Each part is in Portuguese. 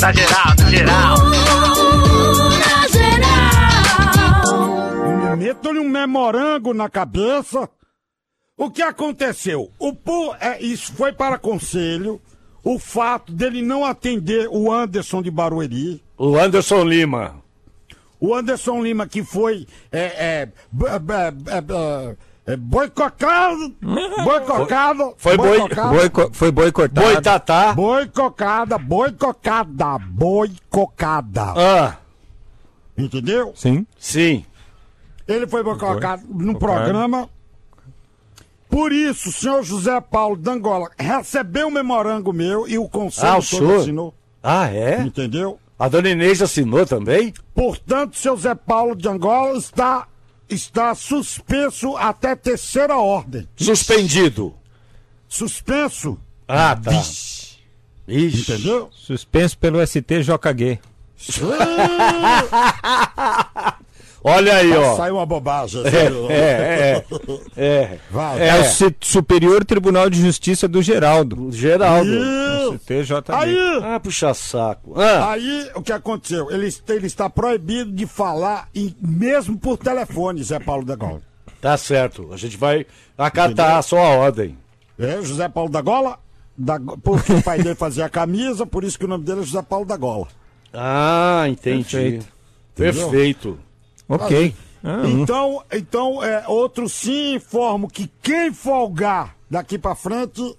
Da geral, da geral. Metam-lhe um memorango na cabeça. O que aconteceu? O pu- é, isso foi para conselho. O fato dele não atender o Anderson de Barueri. O Anderson Lima. O Anderson Lima, que foi é, é, b- b- b- b- é, boicotado. Boicotado. Foi boi- boicotado, Boico- foi boicotado. Boitatá. Boicocada, boicocada, boicocada. Ah, Entendeu? Sim. sim. Ele foi boicocado num Boicocado. programa. Por isso, o senhor José Paulo Dangola recebeu um memorango meu e o conselho Ah, o senhor? assinou. Ah, é? Entendeu? A dona Inês assinou também? Portanto, seu Zé Paulo de Angola está, está suspenso até terceira ordem. Suspendido. Suspenso, Ah, tá. Ixi. entendeu? Suspenso pelo STJG. Olha aí, ó. Saiu uma bobagem. É, é, é. Vai. É, o Ci- Superior Tribunal de Justiça do Geraldo. Geraldo. Isso. STJG. Aí, Ah, puxa saco. Ah, aí, o que aconteceu? Ele, ele está proibido de falar, em- mesmo por telefone, Zé Paulo da Gola. tá certo. A gente vai acatar a sua ordem. É, José Paulo da Gola, da, porque o pai dele fazia a camisa, por isso que o nome dele é José Paulo da Gola. Ah, entendi. Perfeito. Perfeito. Ok. Ah, hum. Então, então é, outro sim informo que quem folgar daqui pra frente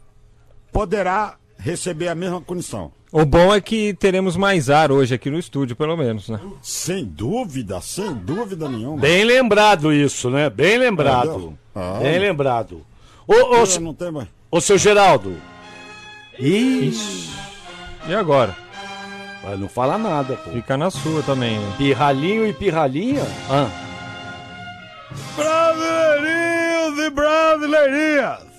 poderá receber a mesma condição. O bom é que teremos mais ar hoje aqui no estúdio, pelo menos, né? Sem dúvida, sem dúvida nenhuma. Bem lembrado isso, né? Bem lembrado. Ah. Bem lembrado. Ô, ô, não tem mais. ô, seu Geraldo. Ih, E agora? Vai não fala nada, pô. Fica na sua também. Pirralhinho e pirralhinha? Ah. Brasileirinhos e brasileirinhas!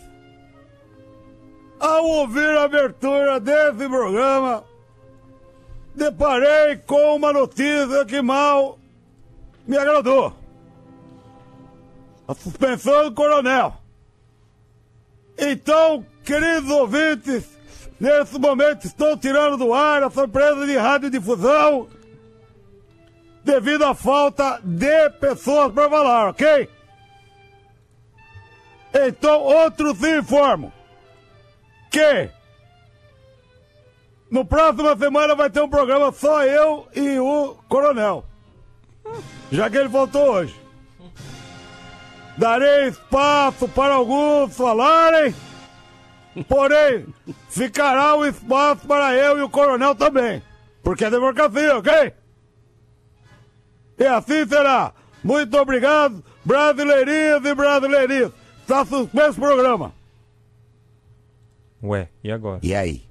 Ao ouvir a abertura desse programa, deparei com uma notícia que mal me agradou. A suspensão do coronel. Então, queridos ouvintes, nesse momento estou tirando do ar a surpresa de radiodifusão devido à falta de pessoas para falar, ok? Então, outros informam que no próxima semana vai ter um programa só eu e o coronel. Já que ele voltou hoje. Darei espaço para alguns falarem, porém, ficará o espaço para eu e o coronel também. Porque é democracia, ok? E assim será. Muito obrigado, brasileirinhas e brasileirinhos. Está suspenso o programa. Ué, e agora? E aí?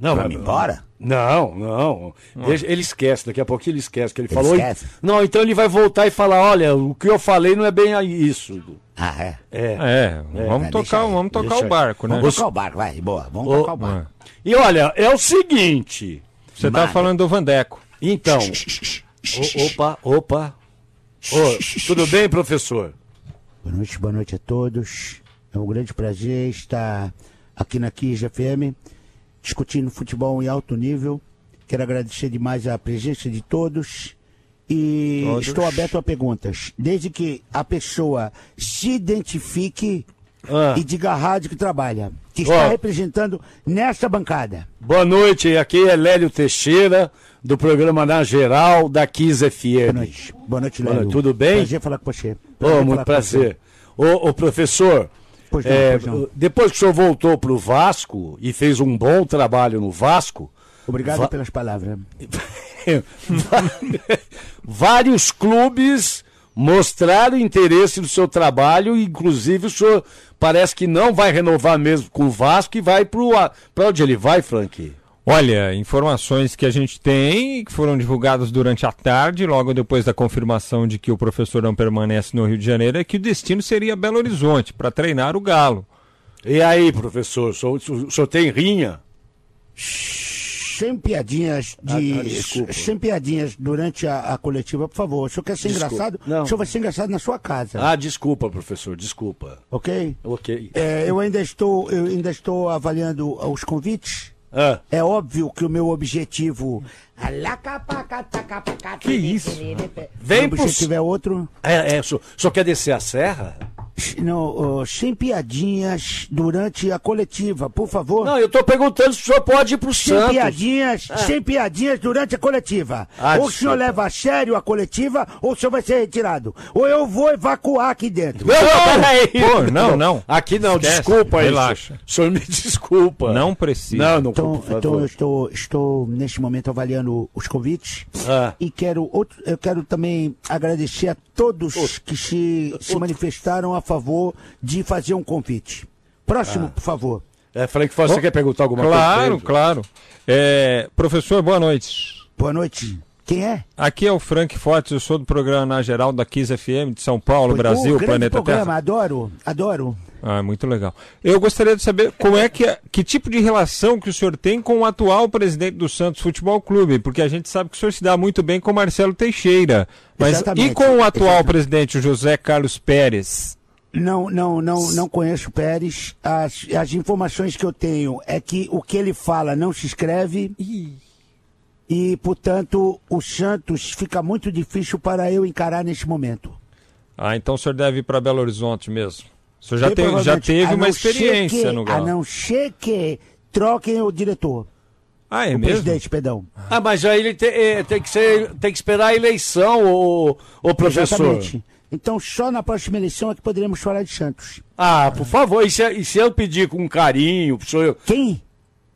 Não, Vamos embora? Não, não. Deixa- ele esquece, daqui a pouquinho ele esquece que ele, falou. esquece? Não, então ele vai voltar e falar: olha, o que eu falei não é bem isso. Ah, é? É. É, vamos É, tocar, deixa aí, vamos tocar o aí. barco, né? Vamos tocar o barco, vai, boa. Vamos Ô, tocar o barco. E olha, é o seguinte. Você tá Mara. falando do Vandeco. Então. o- opa, opa. Ô, tudo bem, professor? Boa noite, boa noite a todos. É um grande prazer estar aqui na Kiss FM, discutindo futebol em alto nível. Quero agradecer demais a presença de todos. E Todos. estou aberto a perguntas. Desde que a pessoa se identifique Ah. e diga a rádio que trabalha, que está representando nesta bancada. Boa noite, aqui é Lélio Teixeira, do programa Na Geral, da Kiss FM. Boa noite. Boa noite, Boa Léo. noite, tudo bem? Prazer falar com você. Prazer muito falar com prazer. Ô, ô, professor, Pois não, é, pois não. depois que o senhor voltou pro Vasco e fez um bom trabalho no Vasco, Obrigado Va- pelas palavras. vários clubes mostraram interesse no seu trabalho, inclusive o senhor parece que não vai renovar mesmo com o Vasco e vai. Para onde ele vai, Frank? Olha, informações que a gente tem, que foram divulgadas durante a tarde, logo depois da confirmação de que o professor não permanece no Rio de Janeiro, é que o destino seria Belo Horizonte, para treinar o Galo. E aí, professor, o senhor, o senhor tem rinha? Sem piadinhas de. Ah, ah, desculpa. sem piadinhas durante a, a coletiva, por favor. O senhor quer ser Desculpa. engraçado? Não. O senhor vai ser engraçado na sua casa. Ah, desculpa, professor, desculpa. Ok? Ok. É, eu ainda estou, eu ainda estou avaliando os convites. Ah. É óbvio que o meu objetivo. Que isso? Vem Vem meu pro... objetivo é outro. É, é, só, só quer descer a serra? Sem piadinhas durante a coletiva, por favor. Não, eu tô perguntando se o senhor pode ir pro sem Santos. piadinhas, sem piadinhas durante a coletiva. Ah, ou o senhor leva a sério a coletiva, ou o senhor vai ser retirado. Ou eu vou evacuar aqui dentro. Não, não, peraí. Pô, não, não. Aqui não, Esquece, desculpa aí. relaxa. O senhor me desculpa. Não precisa. Não, não, Então, por favor. então eu estou, estou neste momento avaliando os convites Ah. e quero outro, eu quero também agradecer a todos que se, se manifestaram a favor de fazer um convite. Próximo, Ah. por favor. É, Frank Foster, você quer perguntar alguma Claro, coisa? claro. É, professor, boa noite. Boa noite. Quem é? Aqui é o Frank Fortes, eu sou do programa Na Geral da Kiss FM de São Paulo, Pô, Brasil, grande Planeta programa, Terra. adoro, adoro. Ah, muito legal. Eu gostaria de saber como é que que tipo de relação que o senhor tem com o atual presidente do Santos Futebol Clube, porque a gente sabe que o senhor se dá muito bem com o Marcelo Teixeira. Mas Exatamente, e com o atual exatamente. presidente, o José Carlos Pérez? Não, não, não, não conheço o Pérez. As, as informações que eu tenho é que o que ele fala não se escreve. E, portanto, o Santos fica muito difícil para eu encarar neste momento. Ah, então o senhor deve ir para Belo Horizonte mesmo. O senhor já, teve, já teve a uma experiência que- no A Galo. não ser que troquem o diretor. Ah, é o mesmo? presidente, perdão. Ah, mas aí ele te- eh, tem, que ser, tem que esperar a eleição, o, o professor. Exatamente. Então, só na próxima eleição é que poderemos falar de Santos. Ah, por favor, e se, e se eu pedir com carinho, pro senhor, Quem?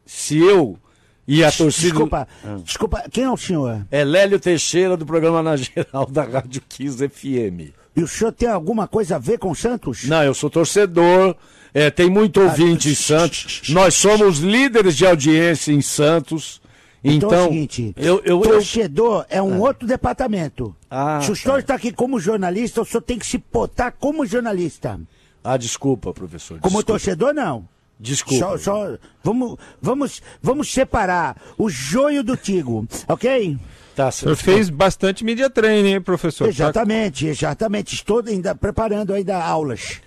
se eu e a torcida... Desculpa, desculpa, quem é o senhor? É Lélio Teixeira, do programa Na Geral da Rádio 15 FM. E o senhor tem alguma coisa a ver com Santos? Não, eu sou torcedor, é, tem muito ouvinte em Santos. Nós somos líderes de audiência em Santos. Então, Então, é o seguinte, eu, eu, eu, torcedor é um outro departamento. Ah, Se o senhor está aqui como jornalista, o senhor tem que se botar como jornalista. Ah, desculpa, professor. Como desculpa. torcedor, não. Desculpa. Só, só- vamos, vamos, vamos separar o joio do trigo, ok? Tá, O senhor fez bastante media training, hein, professor? Tá- Exatamente, exatamente. Estou ainda preparando ainda aulas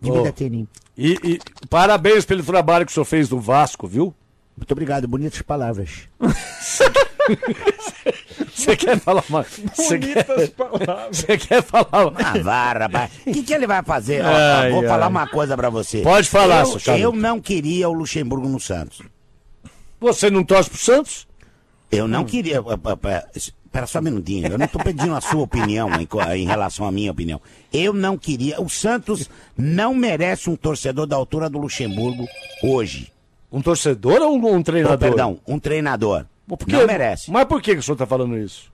de Oh. vida training. E, e parabéns pelo trabalho que o senhor fez no Vasco, viu? Muito obrigado, bonitas palavras. Você quer falar mais? Você quer, você quer falar Ah, vá, rapaz. O que, que ele vai fazer? Ó, ó, Ai, vou ai. falar uma coisa pra você. Pode falar, seu eu, charuto. eu não queria o Luxemburgo no Santos. Você não torce pro Santos? Eu Hum. não queria. Espera só um minutinho. Eu não estou pedindo a sua opinião em, co- em relação à minha opinião. Eu não queria. O Santos não merece um torcedor da altura do Luxemburgo hoje. Um torcedor ou um, um Oh, treinador? perdão, um treinador. Por quê? Não merece. Mas por que, que o senhor tá falando isso?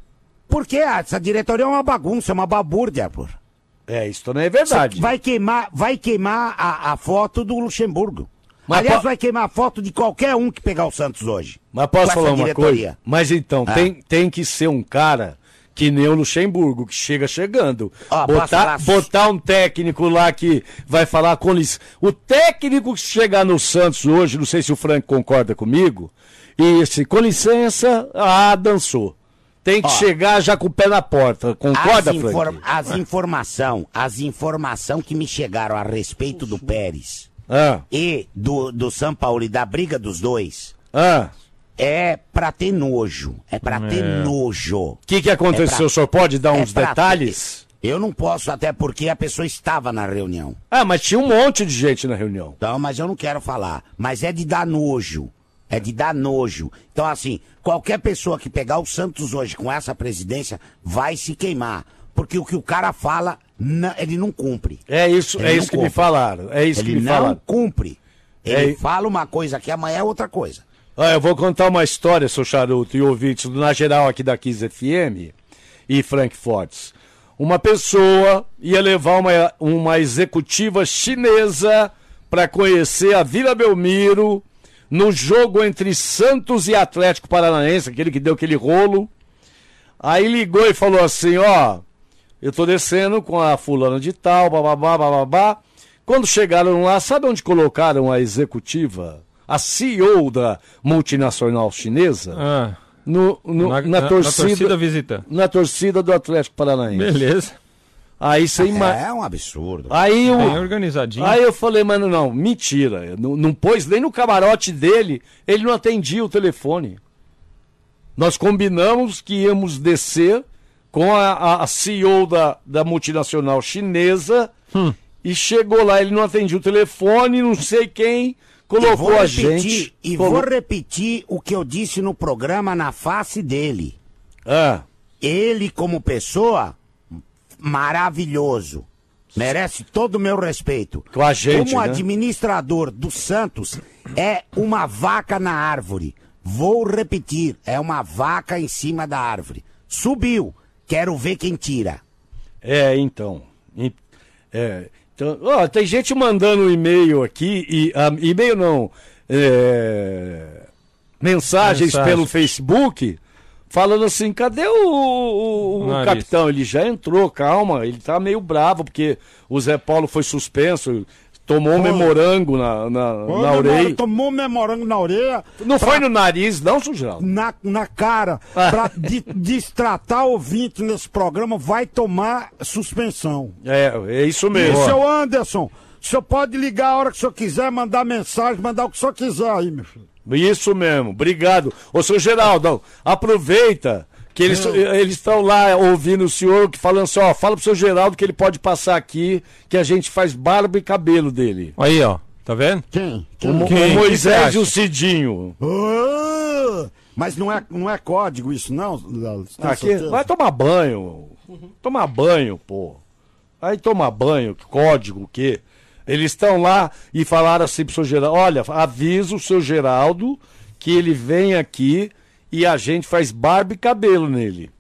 Porque essa diretoria é uma bagunça, é uma babúrdia, pô. É, isso também é verdade. Vai queimar, vai queimar a, a foto do Luxemburgo. Mas Aliás, po- vai queimar a foto de qualquer um que pegar o Santos hoje. Mas posso falar uma diretoria. coisa? Mas então, Ah. tem, tem que ser um cara que nem o Luxemburgo, que chega chegando. Posso botar, botar um técnico lá que vai falar com licença. O técnico que chegar no Santos hoje, não sei se o Frank concorda comigo, e esse, com licença, ah, dançou. Tem que Ó. chegar já com o pé na porta. Concorda, as, infor- Frank? as informação, as informação que me chegaram a respeito do Pérez Ah, e do, do São Paulo e da briga dos dois ah. É pra ter nojo. É pra ter nojo. O que, que aconteceu? É pra- o senhor pode dar é uns detalhes? Eu não posso, até porque a pessoa estava na reunião. Ah, mas tinha um monte de gente na reunião. Então, mas eu não quero falar. Mas é de dar nojo. É de dar nojo. Então, assim, qualquer pessoa que pegar o Santos hoje com essa presidência vai se queimar. Porque o que o cara fala, ele não cumpre. É isso, Ele é não isso que me falaram. É isso que Ele me não falaram. cumpre. Ele É- fala uma coisa aqui, amanhã é outra coisa. Ah, eu vou contar uma história, seu charuto e ouvintes, do na geral aqui da Kiss FM e Frank Fortes. Uma pessoa ia levar uma, uma executiva chinesa para conhecer a Vila Belmiro no jogo entre Santos e Atlético Paranaense, aquele que deu aquele rolo. Aí ligou e falou assim, ó, eu tô descendo com a fulana de tal, bababá, bababá. Quando chegaram lá, sabe onde colocaram a executiva? A CEO da multinacional chinesa? Ah, No, no- na, na, torcida, na torcida visita. na torcida do Atlético Paranaense. Beleza. Aí você ima... É um absurdo. Aí eu, Bem organizadinho. aí eu falei, mano, não, mentira. Não, não pôs nem no camarote dele, ele não atendia o telefone. Nós combinamos que íamos descer com a, a- CEO da, da multinacional chinesa e chegou lá, ele não atendia o telefone, não sei quem colocou vou a repetir, gente. E colo- vou repetir o que eu disse no programa na face dele. Ah, Ele, como pessoa, maravilhoso. Merece todo o meu respeito. Com a gente, Como né? administrador do Santos, é uma vaca na árvore. Vou repetir, é uma vaca em cima da árvore. Subiu. Quero ver quem tira. É, então. É, então, ó, tem gente mandando e-mail aqui, e, ah, e-mail não, é, mensagens Mensagem. pelo Facebook, falando assim, cadê o, o- o capitão? Ele já entrou, calma, ele tá meio bravo, porque o Zé Paulo foi suspenso, tomou um memorango na, na, na orelha. Tomou memorango na orelha. Não foi no nariz, não, Sugeraldo? na, na cara Ah. pra de- destratar ouvinte nesse programa, vai tomar suspensão. É, é isso E, mesmo. seu Anderson, o senhor pode ligar a hora que o senhor quiser, mandar mensagem, mandar o que o senhor quiser aí, meu filho. Isso mesmo, obrigado. Ô, seu Geraldo, aproveita que eles eles estão lá ouvindo o senhor que falando assim, ó, fala pro seu Geraldo que ele pode passar aqui, que a gente faz barba e cabelo dele. Aí, ó. Tá vendo? Quem? O, Quem? o Que você Moisés e o Cidinho. Ah, mas não é, não é código isso, não? Tem Aqui, certeza? vai tomar banho. Tomar banho, pô. Aí tomar banho, código, o quê? Eles estão lá e falaram assim pro seu Geraldo, olha, avisa o seu Geraldo que ele vem aqui e a gente faz barba e cabelo nele.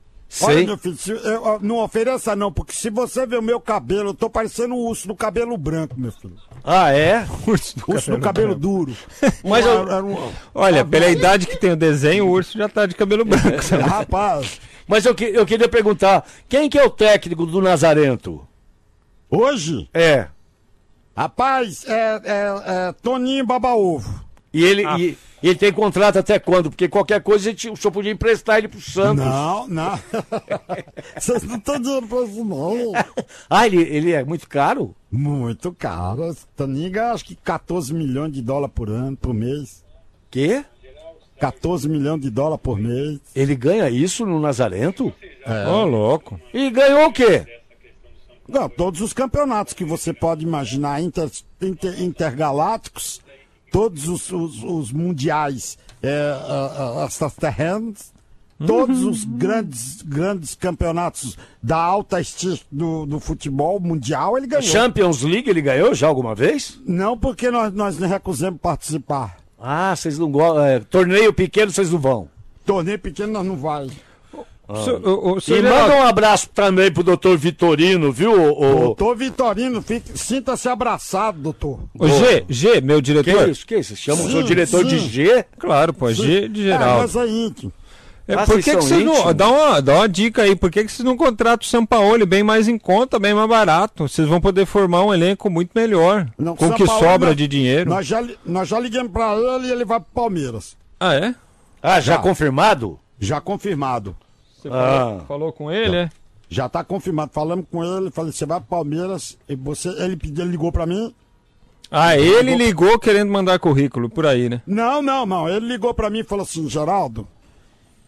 Olha, Sem, meu filho, se- eu- eu- não ofereça não, porque se você ver o meu cabelo, eu tô parecendo um urso do cabelo branco, meu filho. Ah, é? Urso do Urso do cabelo duro. Mas eu- Era um- Olha, pela idade que tem o desenho, o urso já tá de cabelo branco. sabe? Rapaz, Mas eu, que- eu queria perguntar, quem que é o técnico do Nazarento? hoje, É. rapaz, é, é, é Toninho Baba-Ovo. E ele, Ah. e ele tem contrato até quando? Porque qualquer coisa a gente- o senhor podia emprestar ele pro Santos. Não, não. Vocês não estão dizendo pra isso, não. Ah, ele, ele é muito caro? Muito caro. Ganha acho que 14 milhões de dólares por ano, por mês. Quê? 14 milhões de dólares por mês. Ele ganha isso no Nazarento? Ô, louco. E ganhou o quê? Não, todos os campeonatos que você pode imaginar, inter, inter- intergalácticos, todos os, os- os mundiais é, extraterrenos, todos os grandes, grandes campeonatos da alta estirpe do, do futebol mundial, ele ganhou. Champions League ele ganhou já alguma vez? Não porque nós, nós recusamos participar. Ah, vocês não gostam. é, torneio pequeno vocês não vão. Torneio pequeno nós não vai. Seu- o- o E manda um abraço também pro doutor Vitorino, viu? O, o... Doutor Vitorino, fique- sinta-se abraçado, doutor. Ô, G, G, meu Que diretor. isso? Que isso? Chama o Sim, seu diretor de sim. G? Claro, pô, G de É, Geraldo. nós é íntimo. É, Ah, por que, que são vocês não. Dá uma, dá uma dica aí, por que, que vocês não contratam o Sampaoli bem mais em conta, bem mais barato? Vocês vão poder formar um elenco muito melhor. Não, com o que sobra nós- de dinheiro. Nós já, nós já ligamos pra ele e ele vai pro Palmeiras. Ah, é? Ah, já Já. confirmado? Já confirmado. Você Ah. falou, falou com ele, é? Já tá confirmado. Falamos com ele, falei, você vai pro Palmeiras. E você, ele, pediu, ele ligou pra mim. Ah, ele ligou querendo mandar currículo por aí, né? Não, não, não. Ele ligou pra mim e falou assim, Geraldo,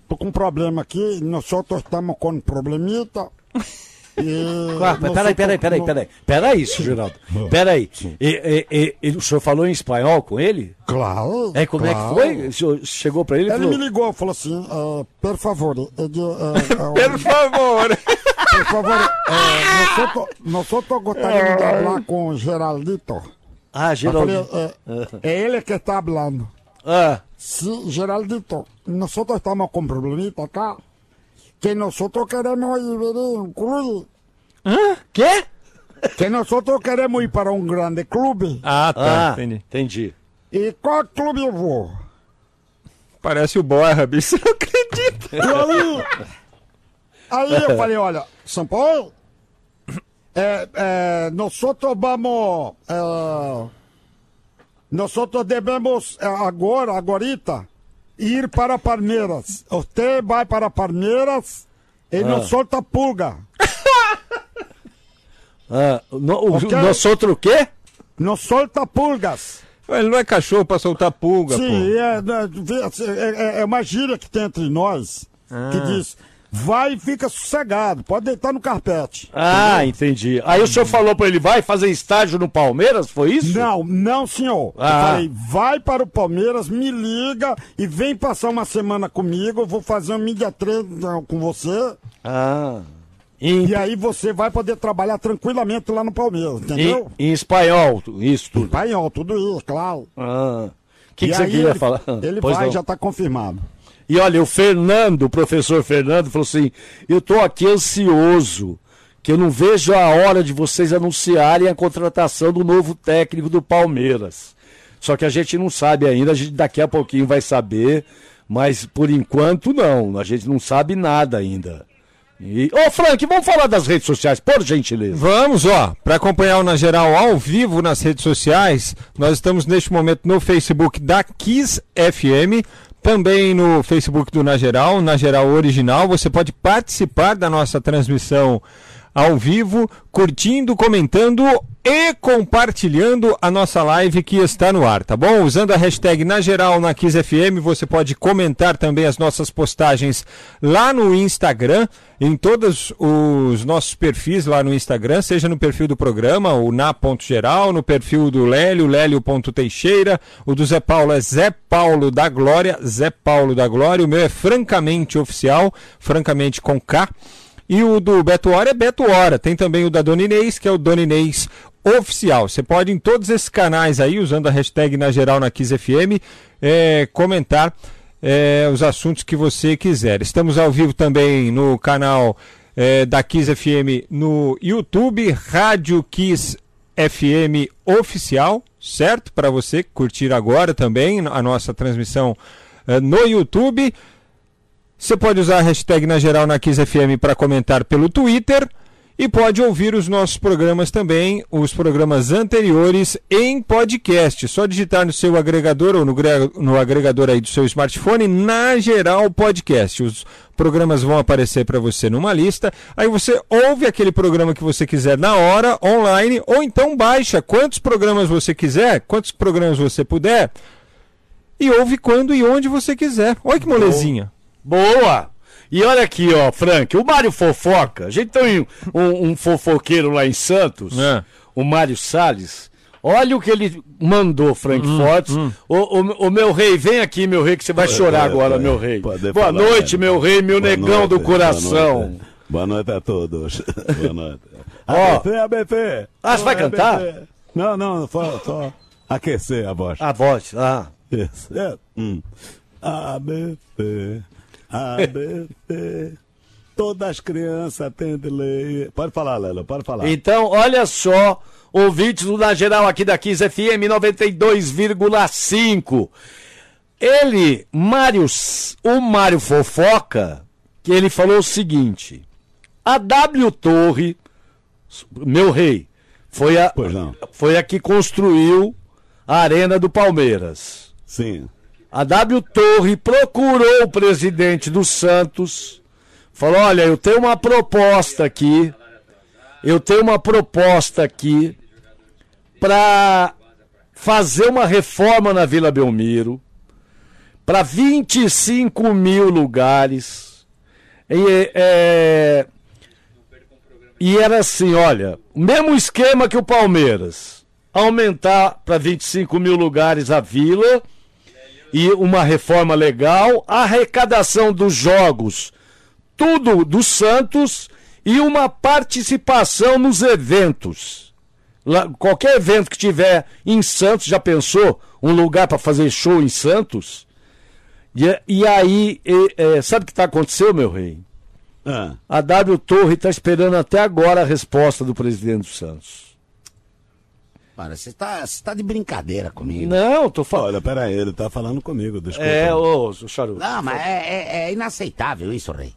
tô com um problema aqui, nós só estamos com um problemita. E Ah, nós peraí, peraí, peraí, peraí. Peraí, seu Geraldo. Peraí. E, e, e, o senhor falou em espanhol com ele? Claro. É, como é claro. que foi? O senhor chegou pra ele Ele falou... me ligou, falou assim, ah, por favor, eu, ah, ah, Por favor! por favor, eh, nosotros, gostaríamos de hablar com o Geraldito. Ah, falei, é, é ele que está falando. Ah, Sí, Geraldito, nosotros estamos con problemita acá. Que nosotros queremos ir ver un club. quê? Que nosotros queremos ir para un grande clube. Ah, tá, Ah, entendi. entendi. E qual clube eu vou? Parece o Borra, bicho. Não acredito. E aí, aí eu falei, olha, São Paulo, é, é, nosotros vamos, é, nosotros devemos é, agora, agorita, ir para Palmeiras. Você vai para Palmeiras e não solta pulga. Ah, no, o, Ok. Nós outro o quê? Não solta pulgas. Ele não é cachorro pra soltar pulga, Sim, pô. é, é, é- é uma gíria que tem entre nós que diz: vai e fica sossegado, pode deitar no carpete. Ah, entendi. Aí o senhor falou pra ele, vai fazer estágio no Palmeiras, foi isso? Não, não, senhor. Ah. Eu falei, vai para o Palmeiras, me liga e vem passar uma semana comigo. Eu vou fazer um mídia treino com você. Ah. Em, E aí você vai poder trabalhar tranquilamente lá no Palmeiras, em, entendeu? em espanhol, isso tudo. Espanhol, tudo isso, claro. Ah. O que, que você queria ele, falar? Ele Pois vai, não. já está confirmado. E olha, o Fernando, o professor Fernando, falou assim: eu tô aqui ansioso, que eu não vejo a hora de vocês anunciarem a contratação do novo técnico do Palmeiras. Só que a gente não sabe ainda, a gente daqui a pouquinho vai saber, mas por enquanto não, a gente não sabe nada ainda. E... Ô Frank, vamos falar das redes sociais, por gentileza. Vamos, ó, para acompanhar o Na Geral ao vivo nas redes sociais, nós estamos neste momento no Facebook da Kiss FM, também no Facebook do Na Geral, Na Geral Original. Você pode participar da nossa transmissão ao vivo, curtindo, comentando e compartilhando a nossa live que está no ar, tá bom? Usando a hashtag na geral na Kiss FM, você pode comentar também as nossas postagens lá no Instagram, em todos os nossos perfis lá no Instagram, seja no perfil do programa, o na.geral, no perfil do Lélio, lélio.teixeira, o do Zé Paulo é Zé Paulo da Glória, Zé Paulo da Glória, o meu é francamente oficial, francamente com K. E o do Beto Hora é Beto Hora. Tem também o da Dona Inês, que é o Dona Inês Oficial. Você pode em todos esses canais aí, usando a hashtag na geral na Kiss FM, é, comentar é, os assuntos que você quiser. Estamos ao vivo também no canal é, da Kiss FM no YouTube, Rádio Kiss FM Oficial, certo? Para você curtir agora também a nossa transmissão é, no YouTube. Você pode usar a hashtag na geral na Kiss FM para comentar pelo Twitter e pode ouvir os nossos programas também, os programas anteriores em podcast. Só digitar no seu agregador ou no, no agregador aí do seu smartphone, na geral podcast. Os programas vão aparecer para você numa lista. Aí você ouve aquele programa que você quiser na hora, online, ou então baixa quantos programas você quiser, quantos programas você puder, e ouve quando e onde você quiser. Olha que molezinha. Boa! E olha aqui, ó, Frank, o Mário Fofoca, a gente tem um, um fofoqueiro lá em Santos, É. o Mário Salles. Olha o que ele mandou, Frank Hum, Fortes. O, o, o meu rei, vem aqui, meu rei, que você vai chorar pode, agora, pode. meu rei. Boa falar, noite, meu rei, meu Boa negão noite, do boa coração. noite. Boa noite a todos. Boa noite. Ó. ABC, ABC. Ah, você vai Oi, cantar? ABC. Não, não, só, só aquecer a voz. A voz, ah. Isso. É. Hum. ABC, ABC. Todas as crianças têm de ler. Pode falar, Lelo, pode falar. Então, olha só, ouvintes do Na Geral aqui da Kiss FM 92,5. Ele, Mário, o Mário Fofoca, que ele falou o seguinte: a W Torre, meu rei, foi a, foi a que construiu a Arena do Palmeiras. Sim. A W Torre procurou o presidente do Santos, falou: Olha, eu tenho uma proposta aqui, eu tenho uma proposta aqui para fazer uma reforma na Vila Belmiro, para 25 mil lugares. E, é, e era assim: olha, o mesmo esquema que o Palmeiras, aumentar para 25 mil lugares a Vila e uma reforma legal, a arrecadação dos jogos, tudo do Santos e uma participação nos eventos. Lá- qualquer evento que tiver em Santos, já pensou? Um lugar para fazer show em Santos? E, e aí, e, é, sabe o que está acontecendo, meu rei? Ah, A W Torre está esperando até agora a resposta do presidente do Santos. Cara, você tá, você tá de brincadeira comigo. Não, tô falando. olha, peraí, ele tá falando comigo, desculpa. É, ô, ô Charuto. Não, mas é, é- é inaceitável isso, Rei.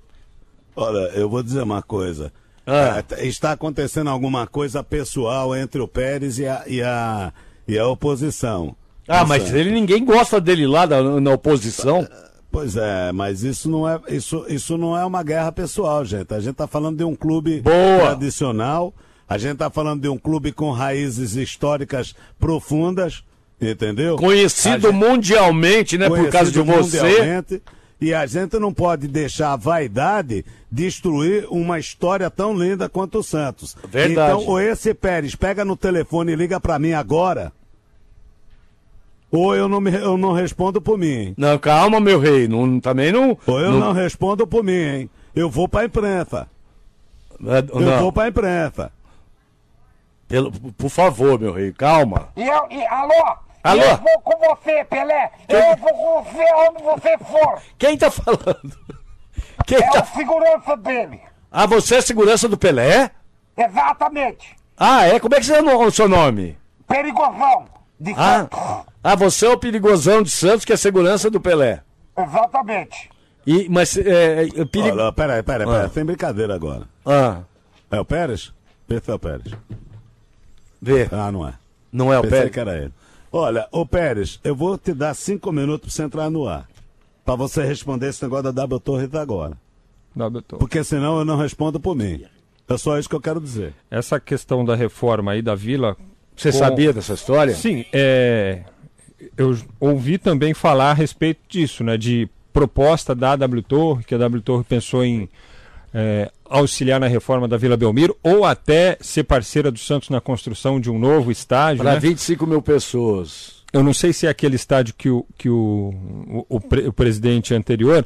Olha, eu vou dizer uma coisa. Ah. É, t- está acontecendo alguma coisa pessoal entre o Pérez e a, e a, e a oposição. Ah, Tá mas ele ninguém gosta dele lá na, na oposição. Pois é, mas isso não é, isso, isso não é uma guerra pessoal, gente. A gente está falando de um clube Boa. tradicional. A gente tá falando de um clube com raízes históricas profundas, entendeu? Conhecido gente- mundialmente, né? Por causa de conhecido você. E a gente não pode deixar a vaidade destruir uma história tão linda quanto o Santos. Verdade. Então, ou esse Pérez pega no telefone e liga pra mim agora, ou eu não, me, eu não respondo por mim, hein? Não, calma, meu rei. Não, também não. Ou eu não... respondo por mim, hein? Eu vou pra imprensa. É, Eu não, vou pra imprensa. Pelo- por favor, meu rei, calma. E eu, e, alô? Alô? Eu vou com você, Pelé. Eu vou com você onde você for. Quem tá falando? Quem É tá... o segurança dele. Ah, você é segurança do Pelé? Exatamente. Ah, é? Como é que você é o seu nome? Perigosão. De Ah, Santos. ah, você é o perigosão de Santos, que é segurança do Pelé. Exatamente. E, mas é, é, perigo... Olha, peraí, peraí, peraí. Ah. Sem brincadeira agora. Ah, É o Pérez? Esse é o Pérez. Vê. Ah, não é. Não é o Pensei Pelé. que era ele. Olha, ô Pérez, eu vou te dar cinco minutos pra você entrar no ar. Pra você responder esse negócio da W Torres agora. Não, doutor. Porque senão eu não respondo por mim. É só isso que eu quero dizer. Essa questão da reforma aí da vila. Você com- sabia dessa história? Sim, é, eu ouvi também falar a respeito disso, né? De proposta da W Torre, que a W Torre pensou em é, auxiliar na reforma da Vila Belmiro, ou até ser parceira do Santos na construção de um novo estádio. Para né? 25 mil pessoas. Eu não sei se é aquele estádio que o, que o, o, o pre- o presidente anterior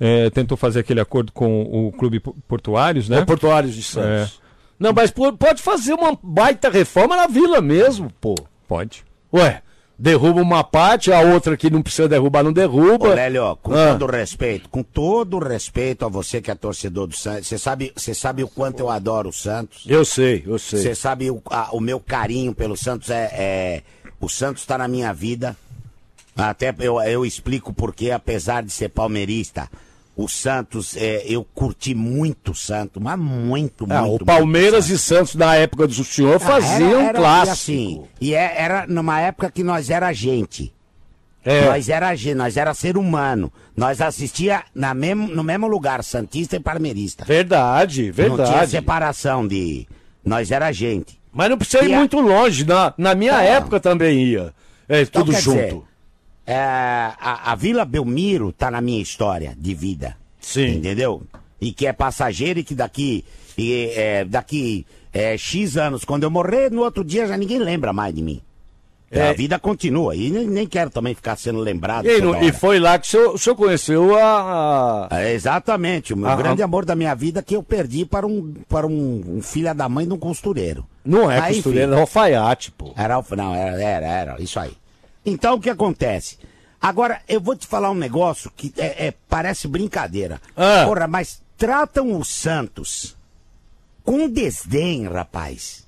é, tentou fazer aquele acordo com o Clube Po- Portuários, né? É Portuários de Santos. Não, mas pô, pode fazer uma baita reforma na vila mesmo, pô. Pode. Ué, derruba uma parte, a outra que não precisa derrubar não derruba. Ô, Lélio, com Ah. todo respeito, com todo respeito a você que é torcedor do Santos, você sabe, você sabe o quanto eu adoro o Santos? Eu sei, eu sei. Você sabe o, a- o meu carinho pelo Santos é, é- o Santos está na minha vida. Até eu, eu explico porque, apesar de ser palmeirista, o Santos, é, eu curti muito o Santos, mas muito, Ah, muito. o Palmeiras muito e Santos na época do senhor Ah, faziam era- era- clássico. E, assim, e é- era numa época que nós era gente. É. Nós era gente, nós era ser humano. Nós assistia na mesmo, no mesmo lugar, Santista e Palmeirista. Verdade, Não tinha verdade. separação de. Nós era gente. Mas não precisa ir E a- muito longe. Na, na minha Ah. época também ia. É, Então, tudo junto. dizer, é, a, a Vila Belmiro tá na minha história de vida. Sim. Entendeu? E que é passageiro e que daqui. E, é, daqui é, X anos, quando eu morrer, no outro dia já ninguém lembra mais de mim. É. A vida continua. E nem, nem quero também ficar sendo lembrado. E, e foi lá que o senhor, o senhor conheceu a. a- É, exatamente, o meu grande amor da minha vida que eu perdi para um, para um, um filho da mãe de um costureiro. Não é Aí, costureira, é filho, alfaiate, pô. Era, não, era, era, era, isso aí. Então o que acontece? Agora, eu vou te falar um negócio que é, é- parece brincadeira. Ah. Porra, mas tratam o Santos com desdém, rapaz.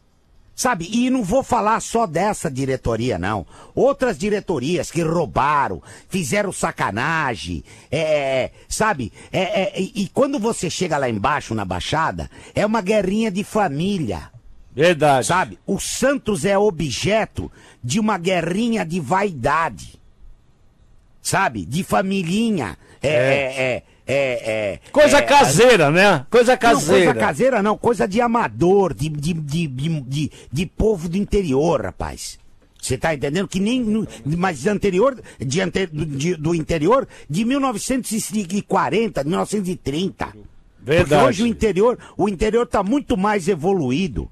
Sabe, e não vou falar só dessa diretoria, não. Outras diretorias que roubaram, fizeram sacanagem, é, sabe? É, é, e, e quando você chega lá embaixo na Baixada, é uma guerrinha de família. Verdade. Sabe? O Santos é objeto de uma guerrinha de vaidade. Sabe? De familhinha. É. é, é, é, é- Coisa é- caseira, né? Coisa Não, caseira. coisa caseira não, coisa de amador, de, de, de, de, povo do interior, rapaz. Você tá entendendo? Que nem. Mas anterior, de- do interior, de 1940, 1930. Verdade. Porque hoje o interior, o interior tá muito mais evoluído.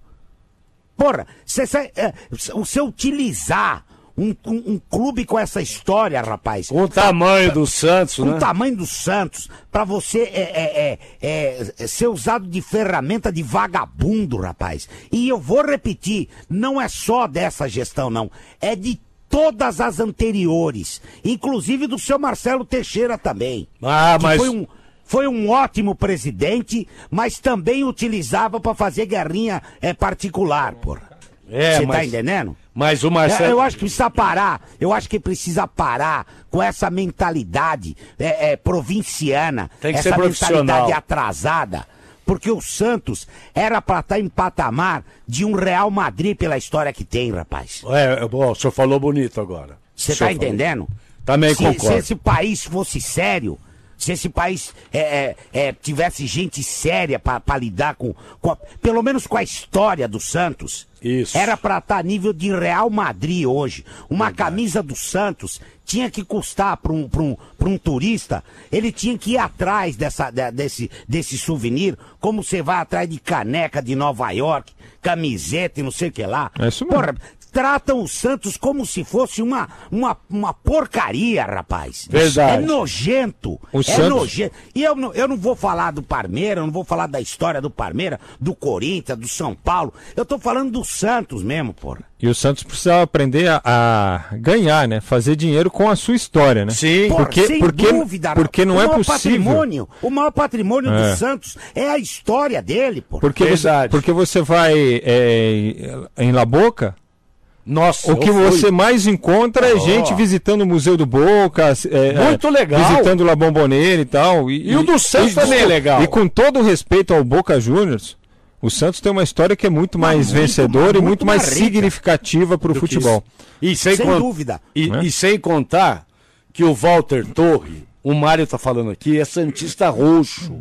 Porra, cê, cê, é, o seu utilizar um, um, um clube com essa história, rapaz. Com o tamanho do Santos, Com né? o tamanho do Santos, pra você é, é, é, é, ser usado de ferramenta de vagabundo, rapaz. E eu vou repetir, não é só dessa gestão, não. É de todas as anteriores. Inclusive do seu Marcelo Teixeira também. Ah, que mas- Foi um, foi um ótimo presidente, mas também utilizava pra fazer guerrinha é, particular, porra. É, Você tá mas, entendendo? mas o É, Marcelo. Eu acho que precisa parar. Eu acho que precisa parar com essa mentalidade é, é, provinciana. Tem que essa ser profissional. mentalidade atrasada. Porque o Santos era pra estar em patamar de um Real Madrid pela história que tem, rapaz. É, é, bom, o senhor falou bonito agora. Você tá falou. entendendo? Também se, concordo. se esse país fosse sério, Se esse país é, é, é, tivesse gente séria para lidar com, com a- pelo menos com a história do Santos, Isso. era para estar a nível de Real Madrid hoje. Uma camisa do Santos tinha que custar para um, pra um, pra um turista, ele tinha que ir atrás dessa, de- desse, desse souvenir, como você vai atrás de caneca de Nova York, camiseta e não sei o que lá. É isso mesmo. Porra, tratam o Santos como se fosse uma, uma, uma porcaria, rapaz. Verdade. É nojento. O é Santos- nojento. E eu não, eu não vou falar do Parmeira, eu não vou falar da história do Parmeira, do Corinthians, do São Paulo. Eu tô falando do Santos mesmo, porra. E o Santos precisava aprender a, a ganhar, né? Fazer dinheiro com a sua história, né? Sim. Porque- sem porque- dúvida. porque não o é maior possível. Patrimônio, o maior patrimônio É. do Santos é a história dele, porra. Porque você, Verdade. porque você vai é, em La Boca, Nossa, o que você mais encontra é gente visitando o Museu do Boca. é, Muito é, legal. Visitando La Bomboneira e tal. E o do Santos também é legal. E com todo o respeito ao Boca Juniors, o Santos tem uma história que é muito mais muito vencedora mais- e muito muito mais mais significativa para o futebol. E sem, Sem dúvida. E, Né? e sem contar que o Walter Torre, o Mário tá falando aqui, é Santista roxo.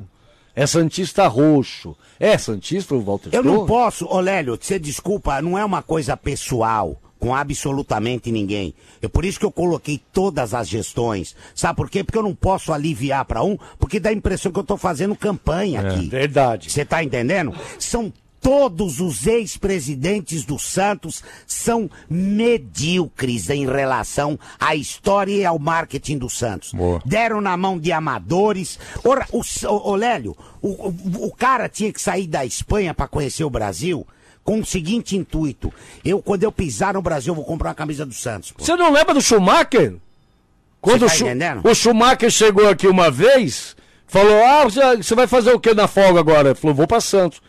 É Santista roxo. É Santista o Walter Eu Torre? não posso, Olélio, você desculpa, não é uma coisa pessoal com absolutamente ninguém. É por isso que eu coloquei todas as gestões. Sabe por quê? Porque eu não posso aliviar para um, porque dá a impressão que eu tô fazendo campanha aqui. Verdade. Você tá entendendo? São todos os ex-presidentes do Santos são medíocres em relação à história e ao marketing do Santos. Boa. Deram na mão de amadores. Ora, o, ô, ô, Lélio, o, o, o cara tinha que sair da Espanha para conhecer o Brasil com o seguinte intuito. Eu, quando eu pisar no Brasil, eu vou comprar uma camisa do Santos. pô. Você não lembra do Schumacher? Quando tá o, o Schumacher chegou aqui uma vez, falou: Ah, você- vai fazer o que na folga agora? Ele falou: Vou pra Santos.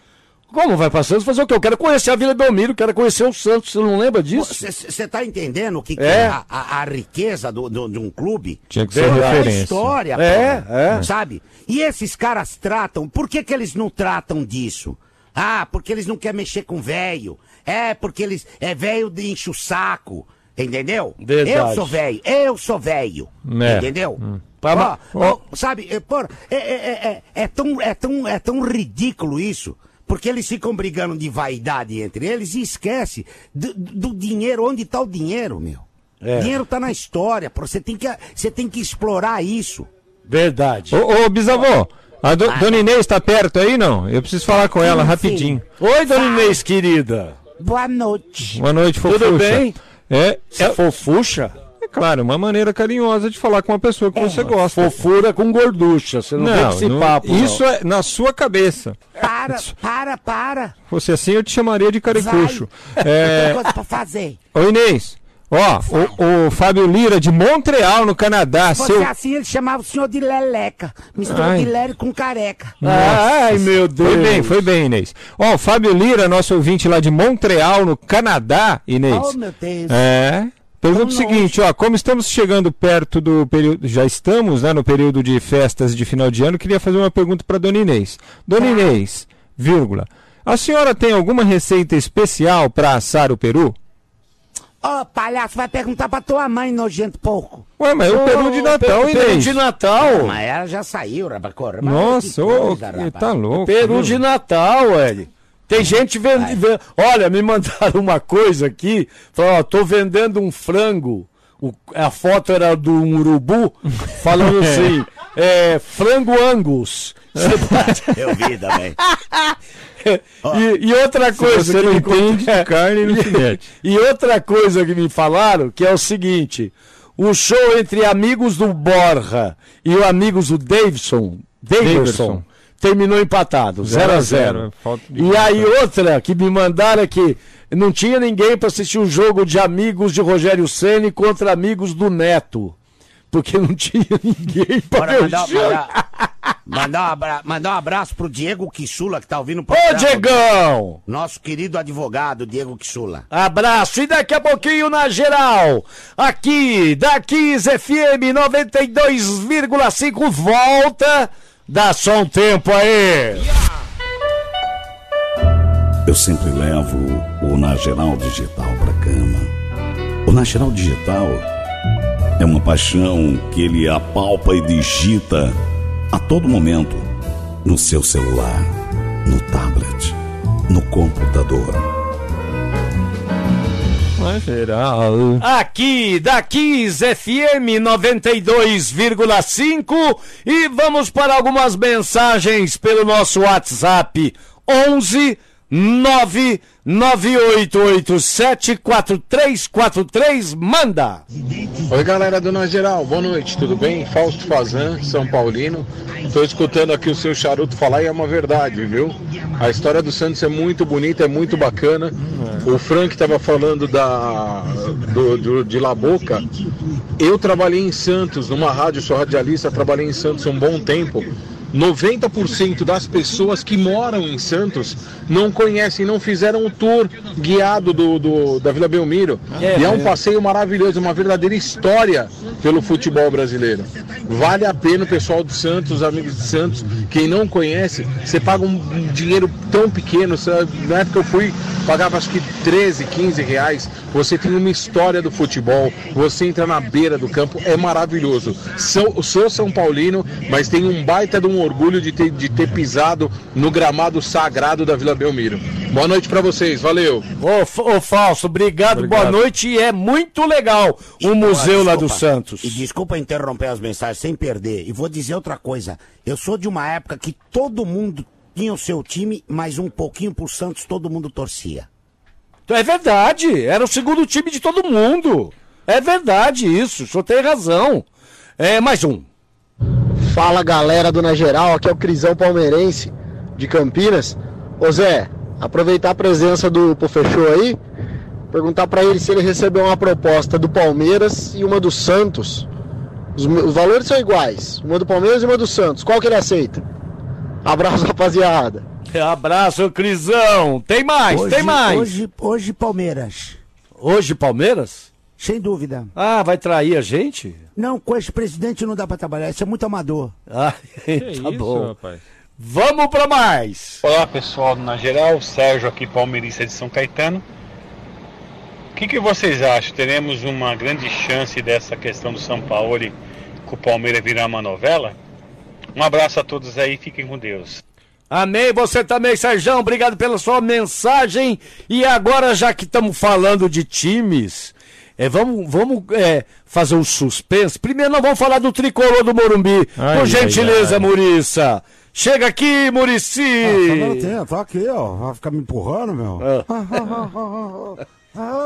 Como vai pra Santos fazer o quê? Eu quero conhecer a Vila Belmiro, quero conhecer o Santos. Você não lembra disso? Você tá entendendo o que, que É. é a, a- a riqueza do- do- de um clube? Tinha que ser Verdade. É referência. história, É, porra. é. Sabe? E esses caras tratam. Por que, que eles não tratam disso? Ah, porque eles não querem mexer com velho. É, porque eles. É velho de enche o saco. Entendeu? Verdade. Eu sou velho. Eu sou velho. É. Entendeu? Ó, ma- ó, sabe, é, porra, é, é, é, é, é tão, é, tão, é tão ridículo isso. Porque eles ficam brigando de vaidade entre eles e esquece do, do dinheiro. Onde está o dinheiro, meu? É. Dinheiro tá na história. pô. Você tem que, você tem que explorar isso. Verdade. Ô, ô bisavô, a do, Dona Inês tá perto aí, não? Eu preciso falar com ela Sim, rapidinho. Oi, Dona Inês, querida. Boa noite. Boa noite, fofuxa. Tudo bem? É, É fofucha? É claro, uma maneira carinhosa de falar com uma pessoa que você gosta. Fofura com gorducha. Você não, com esse não- papo. não. isso é na sua cabeça. Para, para, para. Fosse assim, eu te chamaria de caricucho. Tem É, coisa pra fazer. ô Inês, ó, o, o Fábio Lira de Montreal, no Canadá, Se seu. fosse assim, ele chamava o senhor de Leleca. Misturou Ai. de Lélio com careca. Ai, meu Deus. Foi bem, foi bem, Inês. Ó, o Fábio Lira, nosso ouvinte lá de Montreal, no Canadá, Inês. Oh, meu Deus. É. Pergunta o seguinte, ó, como estamos chegando perto do período, já estamos, né, no período de festas de final de ano, queria fazer uma pergunta para Dona Inês. Dona Inês, vírgula, a senhora tem alguma receita especial para assar o peru? Ô, palhaço, vai perguntar pra tua mãe, nojento pouco. Ué, mas é o peru de Natal, Peru Inês. de Natal. Mas ela já saiu. Mas Nossa, ô, tá louco. Peru viu? de Natal, Eli. Tem gente vendendo. Olha, me mandaram uma coisa aqui. Falaram, ó, tô vendendo um frango. O- a foto era do um urubu, falando assim: é, frango angus. Você pode- Eu vi também. e, e outra coisa Você que não me entende de carne no filete. E outra coisa que me falaram, que é o seguinte: o show entre amigos do Borja e o amigos do Davidson, Davidson, Davidson. Terminou empatado, 0 a 0 Falta de E aí outra que me mandaram é que não tinha ninguém para assistir o jogo de amigos de Rogério Ceni contra amigos do Neto. Porque não tinha ninguém para o mandar, jogo. mandar, um abra- mandar um abraço pro Diego Kissula, que tá ouvindo o Ô, programa. Diegão! Nosso querido advogado, Diego Kissula. Abraço e daqui a pouquinho na geral, aqui da Kiss FM 92,5 volta. Dá só um tempo aí. Eu sempre levo o Na Geral Digital pra cama. O Na Geral Digital é uma paixão que ele apalpa e digita A todo momento, no seu celular, no tablet, no computador. Na geral. Aqui da Kiss FM 92,5 e vamos para algumas mensagens pelo nosso WhatsApp 11 998874343 manda. Oi galera do Na Geral, boa noite, tudo bem? Fausto Fazan, São Paulino. Tô escutando aqui o seu charuto falar e é uma verdade, viu? A história do Santos é muito bonita, é muito bacana. O Frank estava falando da do, do- de La Boca. Eu trabalhei em Santos, numa rádio, sou radialista, trabalhei em Santos um bom tempo. 90% das pessoas que moram em Santos não conhecem, não fizeram o tour guiado do, do- da Vila Belmiro. É, e é um passeio maravilhoso, uma verdadeira história pelo futebol brasileiro. Vale a pena o pessoal do Santos, amigos de Santos, quem não conhece, você paga um dinheiro tão pequeno, na época eu fui, pagava acho que 13, 15 reais, você tem uma história do futebol, você entra na beira do campo, é maravilhoso. Sou, sou São Paulino, mas tenho um baita de um orgulho de ter, de ter pisado no gramado sagrado da Vila Belmiro. Boa noite pra vocês, valeu! Ô, ô Falso, obrigado, Obrigado. boa noite e é muito legal o museu lá do Desculpa. Santos. E desculpa interromper as mensagens sem perder. E vou dizer outra coisa. Eu sou de uma época que todo mundo tinha o seu time, mas um pouquinho pro Santos todo mundo torcia. É verdade, era o segundo time de todo mundo. É verdade isso, o senhor tem razão. É mais um. Fala galera do Na Geral, aqui é o Crisão Palmeirense de Campinas. Ô Zé, aproveitar a presença do Pofechou aí, perguntar pra ele se ele recebeu uma proposta do Palmeiras e uma do Santos. Os, os valores são iguais, uma do Palmeiras e uma do Santos. Qual que ele aceita? Abraço, rapaziada. Abraço, Crisão. Tem mais, tem mais. Hoje... Hoje, hoje Palmeiras. Palmeiras? Sem dúvida. Ah, vai trair a gente? Não, com esse presidente não dá pra trabalhar. Isso é muito amador. Ah, tá isso, bom. rapaz? Vamos pra mais. Olá pessoal do Na Geral, Sérgio aqui, palmeirista de São Caetano. O que, que vocês acham? Teremos uma grande chance dessa questão do São Paulo e com o Palmeiras virar uma novela? Um abraço a todos aí, fiquem com Deus. Amém, você também, Sérgio. Obrigado pela sua mensagem. E agora, já que estamos falando de times, é, vamos, vamos é, fazer um suspense. Primeiro, nós vamos falar do tricolor do Morumbi. Ai, Por ai, gentileza, ai. Muriça. Chega aqui, Murici. Tá, tá aqui, ó. Vai ficar me empurrando, meu.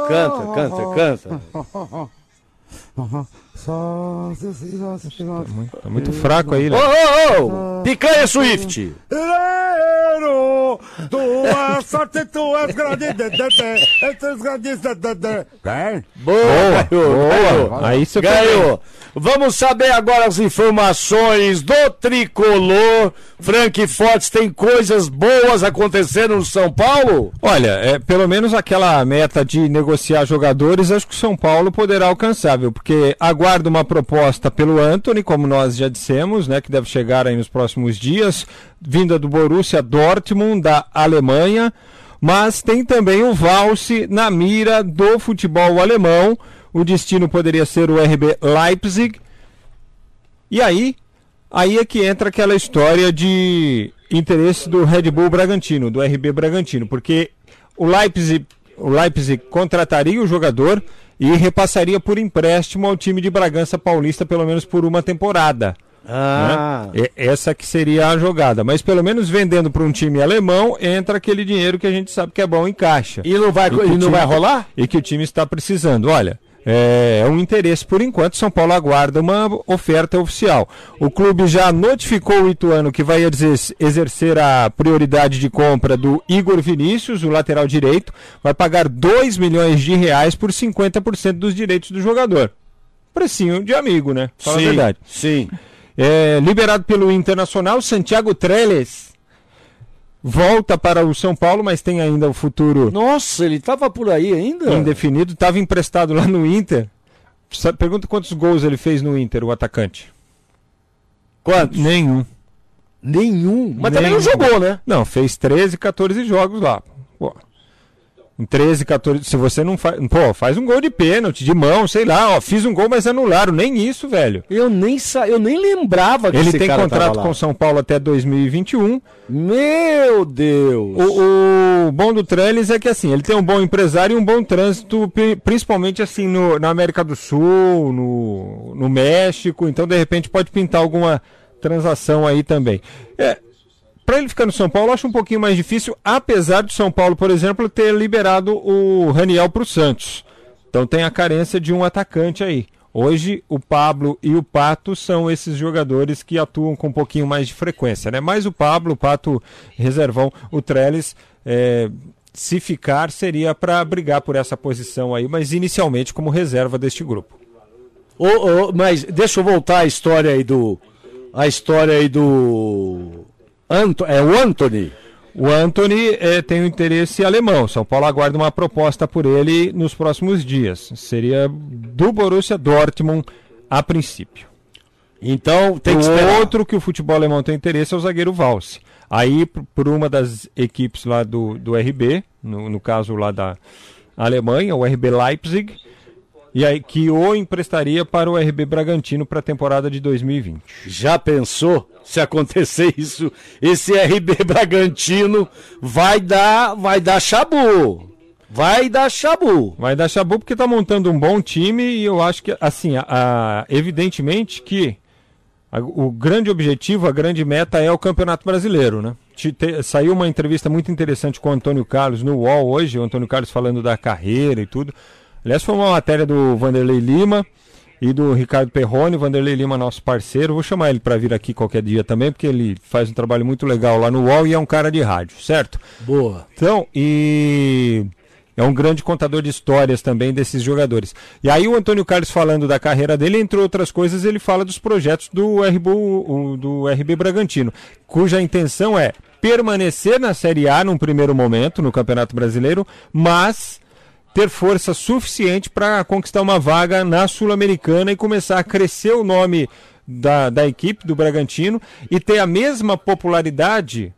Canta, canta, canta. Se- Muito- tá muito fraco aí, Ô, né? ô, ô! Picanha Swift. Tua sorte, tu és grande, esses grandes? Boa, ganhou, ganhou. Aí você Ganhou. Vamos saber agora as informações do tricolor. Frank Fortes tem coisas boas acontecendo no São Paulo? Olha, é, pelo menos aquela meta de negociar jogadores, acho que o São Paulo poderá alcançar, viu? Porque aguarda uma proposta pelo Anthony, como nós já dissemos, né? Que deve chegar aí nos próximos dias, vinda do Borussia Dortmund, da Alemanha. Mas tem também o Valse na mira do futebol alemão. O destino poderia ser o RB Leipzig. E aí, aí é que entra aquela história de interesse do Red Bull Bragantino, do RB Bragantino, porque o Leipzig, o Leipzig contrataria o jogador e repassaria por empréstimo ao time de Bragança Paulista pelo menos por uma temporada. Ah, E- Essa que seria a jogada, mas pelo menos vendendo para um time alemão entra aquele dinheiro que a gente sabe que é bom em caixa e não vai, o e não time- vai rolar? e que o time está precisando. Olha, é, é um interesse por enquanto. São Paulo aguarda uma oferta oficial. O clube já notificou o Ituano que vai exer- exercer a prioridade de compra do Igor Vinícius, o lateral direito, vai pagar 2 milhões de reais por 50% dos direitos do jogador. Precinho de amigo, né? Fala a verdade. sim. É, liberado pelo Internacional, Santiago Treles volta para o São Paulo, mas tem ainda o futuro Nossa, ele tava por aí ainda? indefinido, estava emprestado lá no Inter. Pergunta quantos gols ele fez no Inter, o atacante. Quantos? Nenhum. Nenhum. Mas também Nenhum. não jogou, né? Não, fez 13, 14 jogos lá. Pô. Em 13, 14. Se você não faz. Pô, faz um gol de pênalti, de mão, sei lá, ó. Fiz um gol, mas anularam. Nem isso, velho. Eu nem, sa... eu nem lembrava que Ele tem contrato com São Paulo até 2021. Meu Deus! O, o bom do Trellis é que assim, ele tem um bom empresário e um bom trânsito, pri- principalmente assim no, na América do Sul, no, no México, então de repente pode pintar alguma transação aí também. É, para ele ficar no São Paulo, acho um pouquinho mais difícil, apesar do São Paulo, por exemplo, ter liberado o Raniel para o Santos. Então tem a carência de um atacante aí. Hoje o Pablo e o Pato são esses jogadores que atuam com um pouquinho mais de frequência, né? Mais o Pablo, o Pato reservão, o Trellis, é, se ficar seria para brigar por essa posição aí, mas inicialmente como reserva deste grupo. Ô, ô, mas deixa eu voltar à história aí do. A história aí do. Anto... É o Anthony. O Anthony eh, tem um interesse alemão. São Paulo aguarda uma proposta por ele nos próximos dias. Seria do Borussia Dortmund a princípio. Então tem o que esperar. outro que o futebol alemão tem interesse é o zagueiro Valse. Aí, por uma das equipes lá do, do RB, no, no caso lá da Alemanha, o RB Leipzig, e aí que o emprestaria para o RB Bragantino para a temporada de 2020. Já pensou se acontecer isso? Esse RB Bragantino vai dar, vai dar chabu. Vai dar chabu. Vai dar chabu porque está montando um bom time e eu acho que, assim, a- a- evidentemente que a- o grande objetivo, a grande meta é o Campeonato Brasileiro, né? Te- te- saiu uma entrevista muito interessante com o Antônio Carlos no UOL hoje, o Antônio Carlos falando da carreira e tudo. Aliás, foi uma matéria do Vanderlei Lima e do Ricardo Perrone. Vanderlei Lima, nosso parceiro. Vou chamar ele para vir aqui qualquer dia também, porque ele faz um trabalho muito legal lá no UOL e é um cara de rádio, certo? Boa. Então, e é um grande contador de histórias também desses jogadores. E aí o Antônio Carlos falando da carreira dele, entre outras coisas, ele fala dos projetos do RB, do RB Bragantino, cuja intenção é permanecer na Série A num primeiro momento, no Campeonato Brasileiro, mas ter força suficiente para conquistar uma vaga na Sul-Americana e começar a crescer o nome da, da equipe do Bragantino e ter a mesma popularidade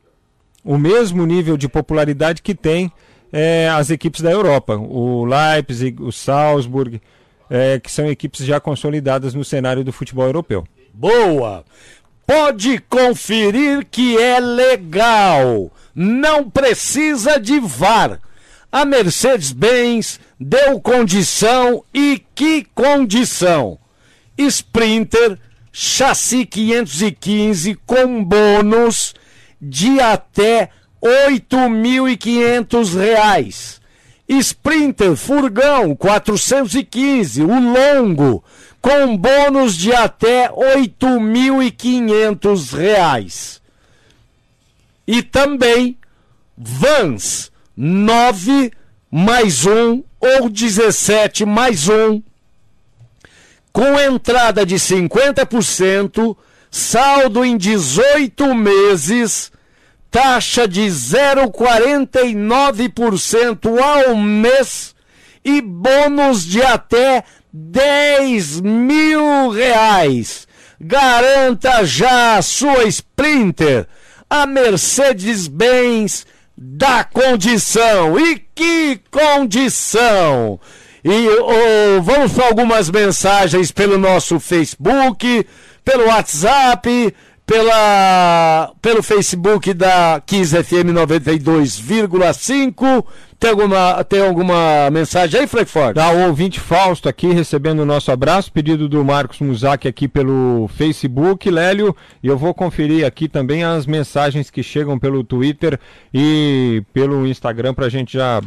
o mesmo nível de popularidade que tem eh, as equipes da Europa, o Leipzig, o Salzburg, eh, que são equipes já consolidadas no cenário do futebol europeu. Boa! Pode conferir que é legal. Não precisa de VAR. A Mercedes-Benz deu condição e que condição? Sprinter, chassi 515 com bônus de até 8.500 reais. Sprinter Furgão 415, o longo, com bônus de até 8.500 reais. E também Vans 9 mais um ou 17 mais um, com entrada de 50%, saldo em 18 meses, taxa de 0,49% ao mês e bônus de até 10 mil reais. Garanta já a sua Sprinter, a Mercedes-Benz da condição. E que condição! E ô, vamos para algumas mensagens pelo nosso Facebook, pelo WhatsApp, pela, pelo Facebook da Kiss FM 92,5. Tem alguma, tem alguma mensagem aí, Frankfurt? Tá, o ouvinte Fausto aqui recebendo o nosso abraço, pedido do Marcos Muzak aqui pelo Facebook, Lélio, e eu vou conferir aqui também as mensagens que chegam pelo Twitter e pelo Instagram pra gente já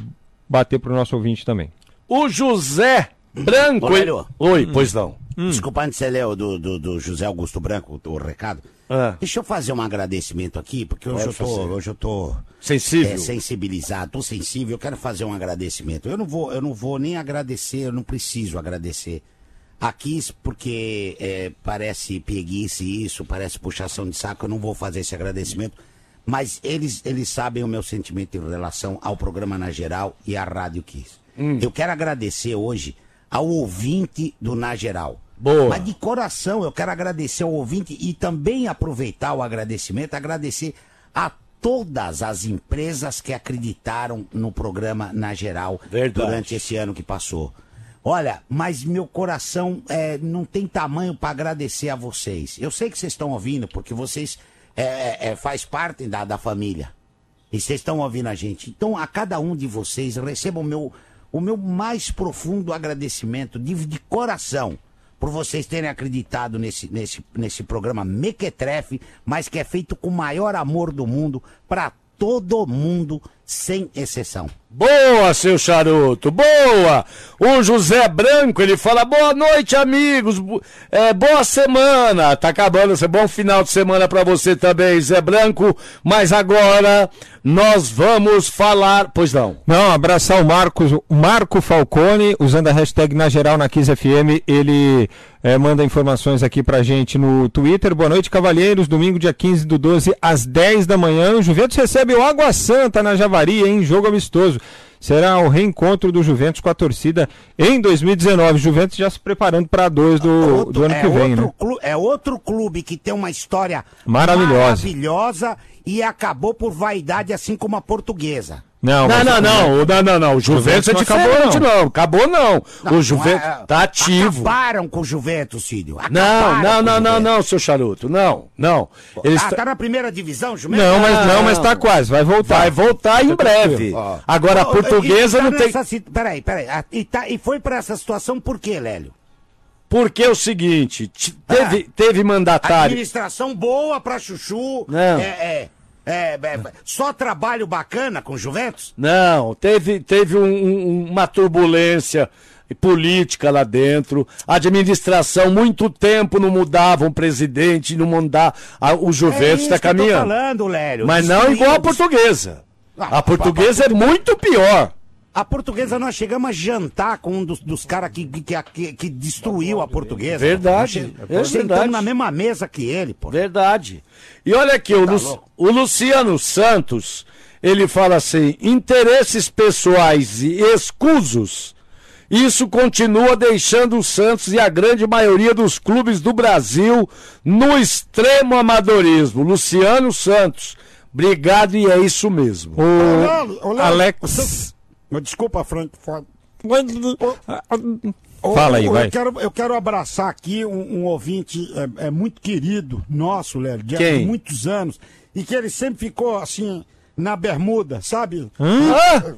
bater pro nosso ouvinte também. O José Branco. Ô, Lélio. Oi, pois não. Desculpa antes de você ler o do, do, do José Augusto Branco, o recado. Ah. Deixa eu fazer um agradecimento aqui, porque hoje Pode eu tô, fazer. hoje eu tô Sensível. é, sensibilizado, tô sensível, eu quero fazer um agradecimento. Eu não vou, eu não vou nem agradecer, eu não preciso agradecer. Aqui, porque é, parece preguice isso, parece puxação de saco, eu não vou fazer esse agradecimento. Mas eles, eles sabem o meu sentimento em relação ao programa na geral e à Rádio Kiss. Eu quero agradecer hoje ao ouvinte do Na Geral. Boa. Mas de coração, eu quero agradecer ao ouvinte e também aproveitar o agradecimento, agradecer a todas as empresas que acreditaram no programa na geral Verdade. durante esse ano que passou. Olha, mas meu coração é, não tem tamanho para agradecer a vocês. Eu sei que vocês estão ouvindo, porque vocês é, é, é, faz parte da, da família. E vocês estão ouvindo a gente. Então, a cada um de vocês, receba o meu, o meu mais profundo agradecimento de, de coração por vocês terem acreditado nesse, nesse, nesse programa Mequetrefe, mas que é feito com o maior amor do mundo para todo mundo, sem exceção. Boa, seu charuto, boa! O José Branco, ele fala, boa noite, amigos, é, boa semana, tá acabando, esse bom final de semana pra você também, Zé Branco, mas agora nós vamos falar, pois não, Não, abraçar o Marcos, Marco Falcone, usando a hashtag na geral na Kiss FM, ele eh, manda informações aqui pra gente no Twitter. Boa noite, cavalheiros. Domingo, dia 15 do 12, às 10 da manhã. O Juventus recebe o Água Santa na Javari, em jogo amistoso. Será o reencontro do Juventus com a torcida em 2019. Juventus já se preparando para dois do, do ano é que vem, outro né? é outro clube que tem uma história Maravilhosa. maravilhosa e acabou por vaidade, assim como a portuguesa. Não, não, não, não, não, não, não, o Juventus, é não acabou, diferente, não. não. acabou não, Não, o Juventus não é- tá ativo. Acabaram com o Juventus, Cílio. Não, Acabaram não, não, não, Juventus. não, seu charuto, não, não. Eles Ah, tá- tá na primeira divisão, Juventus? Não, mas não, Não. mas tá quase, vai voltar. vai voltar em breve. Agora a portuguesa e tá não tem... nessa Peraí, peraí. Ah, E, tá, e foi pra essa situação por quê, Lélio? Porque é o seguinte, teve, Ah. teve mandatário. Administração boa pra Chuchu. Não. É, é, é, é, só trabalho bacana com Juventus? Não, teve, teve um- um- uma turbulência política lá dentro. A administração, muito tempo não mudava um presidente, não mudava. O é Juventus está eu tô caminhando. falando, Lélio. Mas não igual a portuguesa. Ah, A portuguesa é muito pior. A portuguesa, nós chegamos a jantar com um dos, dos caras que, que, que, que destruiu a portuguesa. Verdade, Nós é sentamos na mesma mesa que ele, pô. Verdade. E olha aqui, o, Lu- Tá louco. o Luciano Santos, ele fala assim: interesses pessoais e escusos. Isso continua deixando o Santos e a grande maioria dos clubes do Brasil no extremo amadorismo. Luciano Santos, obrigado e é isso mesmo. O ô, Lélio, Alex. Desculpa, Frank. Ford. Ô, Fala aí, eu vai. Quero, eu quero abraçar aqui um, um ouvinte é, é muito querido nosso, Léo, de, Quem? muitos anos, e que ele sempre ficou assim, na bermuda, sabe? Ah,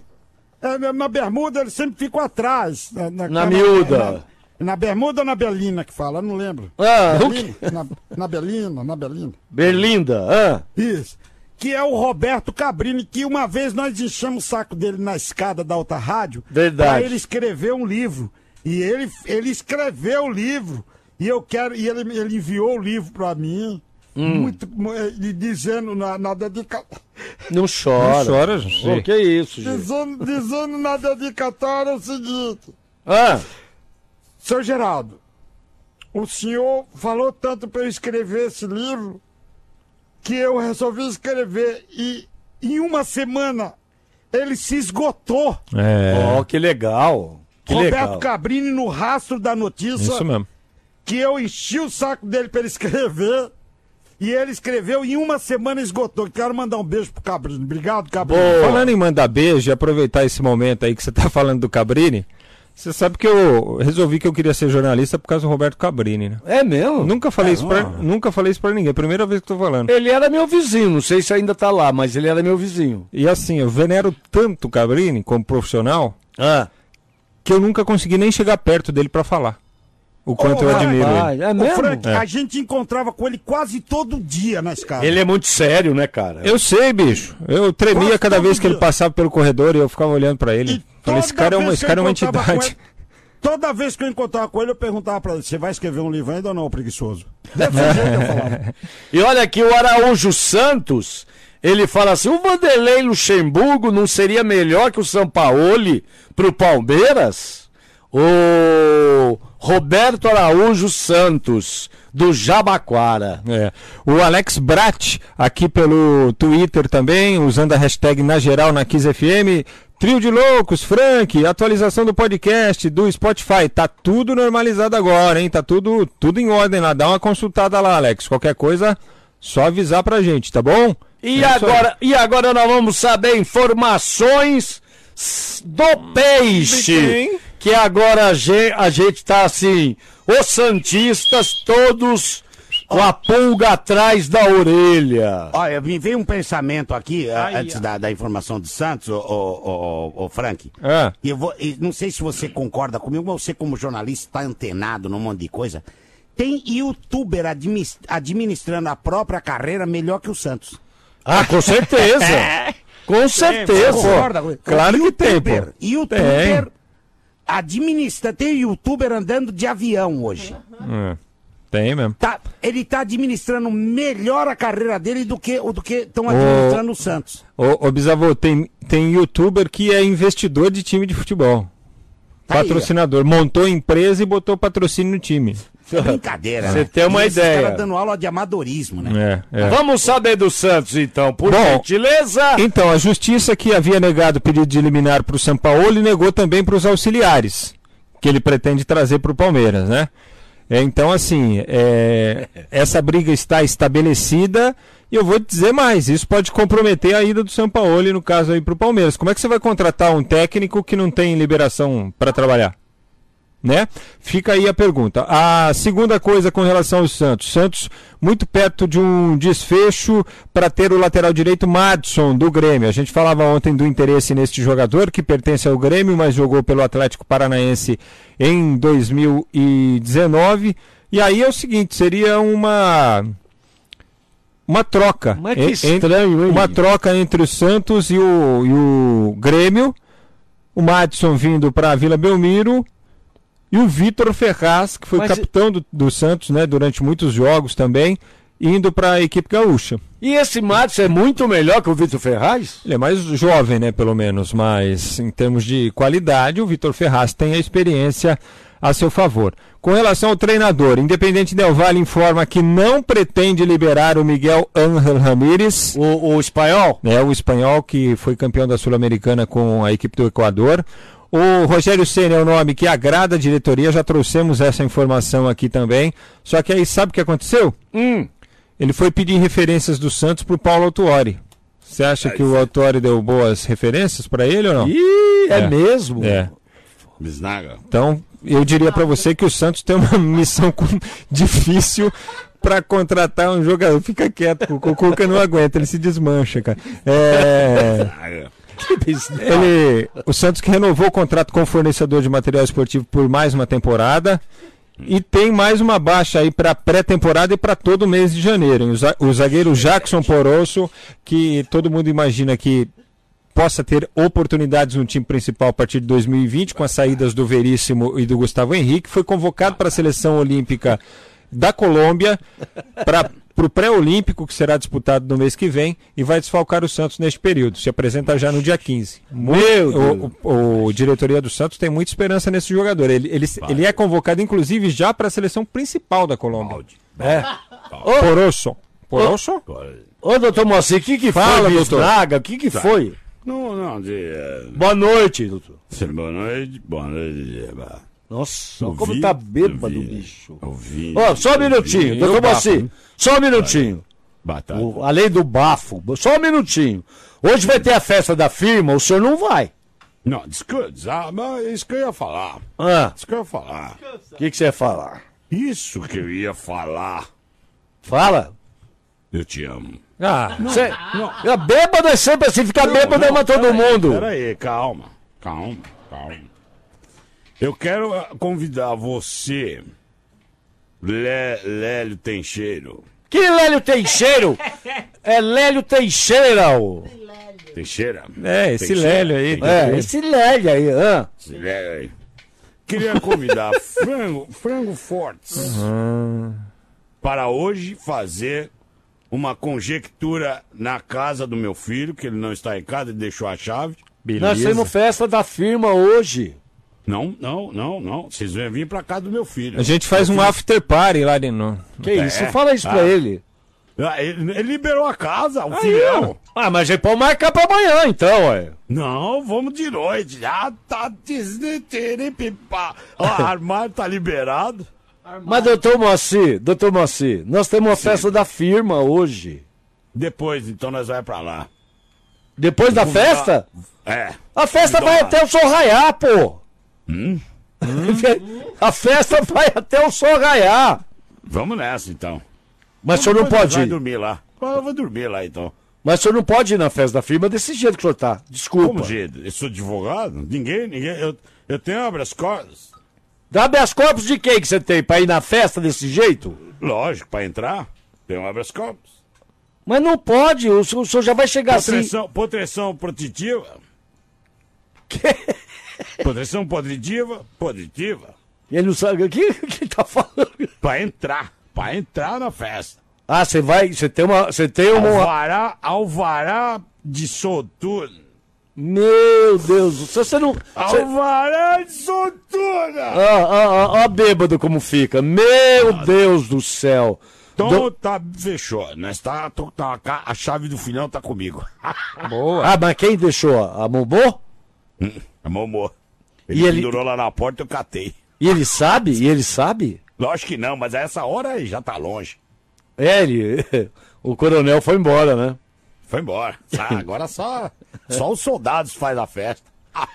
É, na- na bermuda ele sempre ficou atrás. Na, Na miúda. Na, na bermuda ou na belina que fala? Eu não lembro. ah, o Belina? quê? na, na belina, na belina. Berlinda, ah, Isso. Que é o Roberto Cabrini, que uma vez nós enchemos o saco dele na escada da outra rádio. Verdade. Pra ele escrever um livro. E ele, ele escreveu o livro. E eu quero. E ele, ele enviou o livro pra mim. Hum. Muito. e dizendo na, na dedicatória. não chora. Não chora, José. Pô, que isso, gente? Dizendo, dizendo na dedicatória o seguinte. Ah, Seu Geraldo, o senhor falou tanto para eu escrever esse livro que eu resolvi escrever e em uma semana ele se esgotou. É, ó, que legal. Que Roberto legal. Cabrini no rastro da notícia isso mesmo. que eu enchi o saco dele para ele escrever e ele escreveu e em uma semana esgotou. Quero mandar um beijo pro Cabrini. Obrigado, Cabrini. Boa. Falando em mandar beijo, e aproveitar esse momento aí que você tá falando do Cabrini, você sabe que eu resolvi que eu queria ser jornalista por causa do Roberto Cabrini, né? É mesmo? Nunca falei, isso pra, nunca falei isso pra ninguém, primeira vez que tô falando. Ele era meu vizinho, não sei se ainda tá lá, mas ele era meu vizinho. E assim, eu venero tanto o Cabrini como profissional Ah, que eu nunca consegui nem chegar perto dele pra falar. O quanto eu admiro ele. é mesmo? Frank, É. a gente encontrava com ele quase todo dia na escada. Ele é muito sério, né, cara? Eu sei, bicho. Eu tremia Quase cada vez que ele dia. passava pelo corredor e eu ficava olhando pra ele. E Falei, esse cara é uma, esse cara é uma entidade. Toda vez que eu encontrava com ele, eu perguntava pra ele: você vai escrever um livro ainda ou não, preguiçoso? E olha aqui, o Araújo Santos, ele fala assim: o Vanderlei Luxemburgo não seria melhor que o Sampaoli pro Palmeiras? O Roberto Araújo Santos, do Jabaquara. É. O Alex Brat, aqui pelo Twitter também, usando a hashtag na geral na Kiss FM. Trio de loucos, Frank, atualização do podcast, do Spotify. Tá tudo normalizado agora, hein? Tá tudo, tudo em ordem lá. Dá uma consultada lá, Alex. Qualquer coisa, só avisar pra gente, tá bom? E, É agora, e agora nós vamos saber informações do peixe. Que agora a gente, a gente tá assim, os Santistas todos com a pulga atrás da orelha. Olha, me veio um pensamento aqui, a- Ai, antes da, da informação do Santos, ô, ô, ô, ô, Frank. Ah. E eu vou, e não sei se você concorda comigo, mas você, como jornalista, está antenado num monte de coisa. Tem youtuber administrando a própria carreira melhor que o Santos. Ah, com certeza. com certeza. Concorda claro que tem, pô. Youtuber, youtuber administra, tem youtuber andando de avião hoje. É, Tem mesmo. Tá, ele tá administrando melhor a carreira dele do que do que estão administrando o Santos. Ô, ô Bisavô, tem, tem youtuber que é investidor de time de futebol. Tá aí, patrocinador. Montou empresa e botou patrocínio no time. É brincadeira. Você né? tem uma E ideia. caras dando aula de amadorismo, né? É, é. Vamos saber do Santos então, por Bom, gentileza. Então, a justiça que havia negado o pedido de eliminar para o São Paulo negou também para os auxiliares, que ele pretende trazer para o Palmeiras, né? É, então, assim, é, essa briga está estabelecida e eu vou te dizer mais, isso pode comprometer a ida do São Paulo, no caso aí para o Palmeiras. Como é que você vai contratar um técnico que não tem liberação para trabalhar? Né? Fica aí a pergunta. A segunda coisa com relação ao Santos. Santos muito perto de um desfecho para ter o lateral direito Madson do Grêmio. A gente falava ontem do interesse neste jogador que pertence ao Grêmio, mas jogou pelo Atlético Paranaense em 2019. E aí é o seguinte, seria uma uma troca. Mas que estranho, hein? Uma troca entre o Santos e o, e o Grêmio. O Madison vindo para a Vila Belmiro e o Vitor Ferraz, que foi Mas- capitão do, do Santos né, durante muitos jogos também, indo para a equipe gaúcha. E esse Matos é muito melhor que o Vitor Ferraz? Ele é mais jovem, né, pelo menos, mas em termos de qualidade, o Vitor Ferraz tem a experiência a seu favor. Com relação ao treinador, Independente Del Valle informa que não pretende liberar o Miguel Ángel Ramírez, O, o espanhol? né, o espanhol que foi campeão da Sul-Americana com a equipe do Equador. O Rogério Senna é o nome que agrada a diretoria, já trouxemos essa informação aqui também. Só que aí sabe o que aconteceu? Hum. Ele foi pedir referências do Santos para o Paulo Autuori. Você acha que o Autuori deu boas referências para ele ou não? Ih, é, É. mesmo? É. Bisnaga. Então, eu diria para você que o Santos tem uma missão com- difícil para contratar um jogador. Fica quieto, o Cuca não aguenta, ele se desmancha, cara. É. Ele, o Santos que renovou o contrato com o fornecedor de material esportivo por mais uma temporada e tem mais uma baixa aí para pré-temporada e para todo mês de janeiro. O zagueiro Jackson Porosso, que todo mundo imagina que possa ter oportunidades no time principal a partir de 2020, com as saídas do Veríssimo e do Gustavo Henrique, foi convocado para a seleção olímpica da Colômbia para o pré-olímpico, que será disputado no mês que vem, e vai desfalcar o Santos neste período. Se apresenta já no dia 15. Meu O, o, o diretoria do Santos tem muita esperança nesse jogador. Ele, ele, ele é convocado, inclusive, já para a seleção principal da Colômbia. É. Porosso. Porosso? Ô, doutor Moacir, o que que Fala, foi, doutor. Bisnaga? O que que foi? Não, não, de. eh, Boa noite, doutor. Boa noite, boa noite. Nossa, Eu como tá bêbado, vi. bicho. Ouvi. Ó, só um minutinho, doutor Moacir. Só um minutinho. Batata. O- além do bafo, só um minutinho. Hoje vai ter a festa da firma, o senhor não vai. Não, desculpa, ah, mas isso que eu ia falar. Ah, Isso que eu ia falar. o que, que você ia falar? Isso que eu ia falar. Fala. Eu te amo. Ah, Cê, é bêbado é sempre assim, ficar bêbado ama todo mundo. Pera aí, calma. Calma, calma. Eu quero ah, convidar você, Lé, Lélio Tencheiro. Que Lélio Teixeiro? É Lélio Teixeira, ô. Teixeira? é, esse Teixeira? Lélio aí. É, esse Lélio aí, hã? Esse Lélio aí. Queria convidar Frango, Frango Fortes para hoje fazer uma conjectura na casa do meu filho, que ele não está em casa, ele deixou a chave. Nós temos festa da firma hoje. Não, não, não, não. Vocês vão vir para casa do meu filho. A gente faz um after party lá dentro. Que É. isso? Fala isso pra Ah. ele. Ah, Ele, ele liberou a casa, o filhão. Ah, mas a gente pode marcar pra amanhã, então, ué. Não, vamos de noite. Já tá desneteripipá. O armário tá liberado. Mas, doutor Moacir, doutor Moacir, nós temos uma festa da firma hoje. Depois, então nós vamos pra lá. Depois da festa? É. A festa vai uma- até o sol raiar, pô. Hum? A festa vai até o sol raiar. Vamos nessa, então. Mas o senhor não pode vai ir. dormir lá. Eu vou dormir lá, então. Mas o senhor não pode ir na festa da firma desse jeito que o senhor tá. Desculpa. Como jeito? Eu sou advogado? Ninguém, ninguém. Eu, eu tenho habeas corpus. Dá habeas corpus de quem que você tem? Pra ir na festa desse jeito? Lógico, pra entrar, tem habeas corpus. Mas não pode, o senhor, o senhor já vai chegar assim. Proteção, proteção protetiva. Proteção positiva, positiva. Ele não sabe o que, que ele tá falando. Pra entrar, pra entrar na festa. Ah, você vai, você tem uma, você tem uma... Alvará, alvará de soltura. Meu Deus, do céu, você não... Você... Alvará de soltura! Ah, ah, ah, ah, bêbado como fica. Meu Deus do céu. Então Do- tá, fechou. Nós tá, tô- tá- a chave do filhão tá comigo. Boa. Ah, mas quem deixou? A Momô? A Momô. E Ele ele- pendurou lá na porta, eu catei. E ele sabe? E ele sabe? Lógico que não, mas a essa hora já tá longe. É, ele... O coronel foi embora, né? Foi embora. Ah, agora só, só os soldados faz a festa.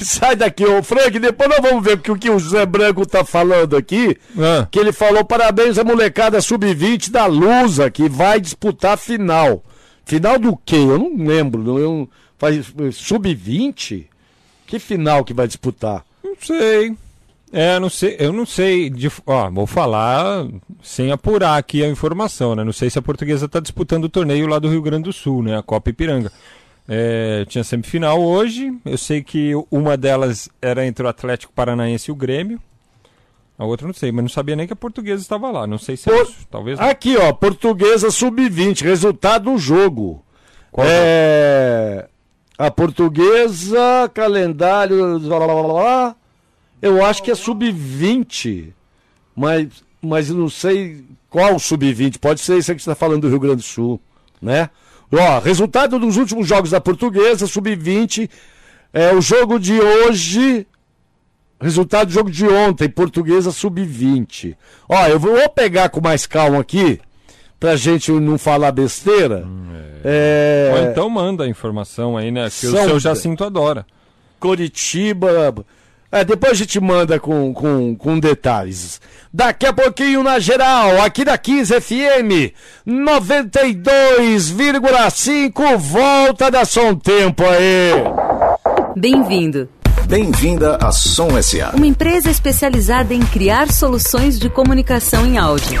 Sai daqui, ô Frank, depois nós vamos ver porque o que o José Branco tá falando aqui. Ah. Que ele falou parabéns à molecada sub-20 da Lusa, que vai disputar a final. Final do quê? Eu não lembro. não- Eu, faz sub-20? Que final que vai disputar? Não sei. É, não sei, eu não sei. De, ó, vou falar sem apurar aqui a informação, né? Não sei se a portuguesa está disputando o torneio lá do Rio Grande do Sul, né? A Copa Ipiranga. É, tinha semifinal hoje. Eu sei que uma delas era entre o Atlético Paranaense e o Grêmio. A outra não sei, mas não sabia nem que a portuguesa estava lá. Não sei se é Por- isso. Talvez não. Aqui, ó, Portuguesa sub-20, resultado do jogo. Qual é. A portuguesa, calendário. blá, blá, blá, eu acho que é sub-20. Mas, mas não sei qual sub-20. Pode ser isso que está falando do Rio Grande do Sul, né? Ó, resultado dos últimos jogos da portuguesa, sub-20. É o jogo de hoje. Resultado do jogo de ontem, portuguesa sub-20. Ó, eu vou pegar com mais calma aqui, pra gente não falar besteira. É... Ou então manda a informação aí, né? Que o São- seu Jacinto adora. Curitiba. É, depois a gente manda com, com, com detalhes. Daqui a pouquinho na geral, aqui da 15 FM 92,5, volta da Som Tempo aí. Bem-vindo. Bem-vinda à Som SA. Uma empresa especializada em criar soluções de comunicação em áudio.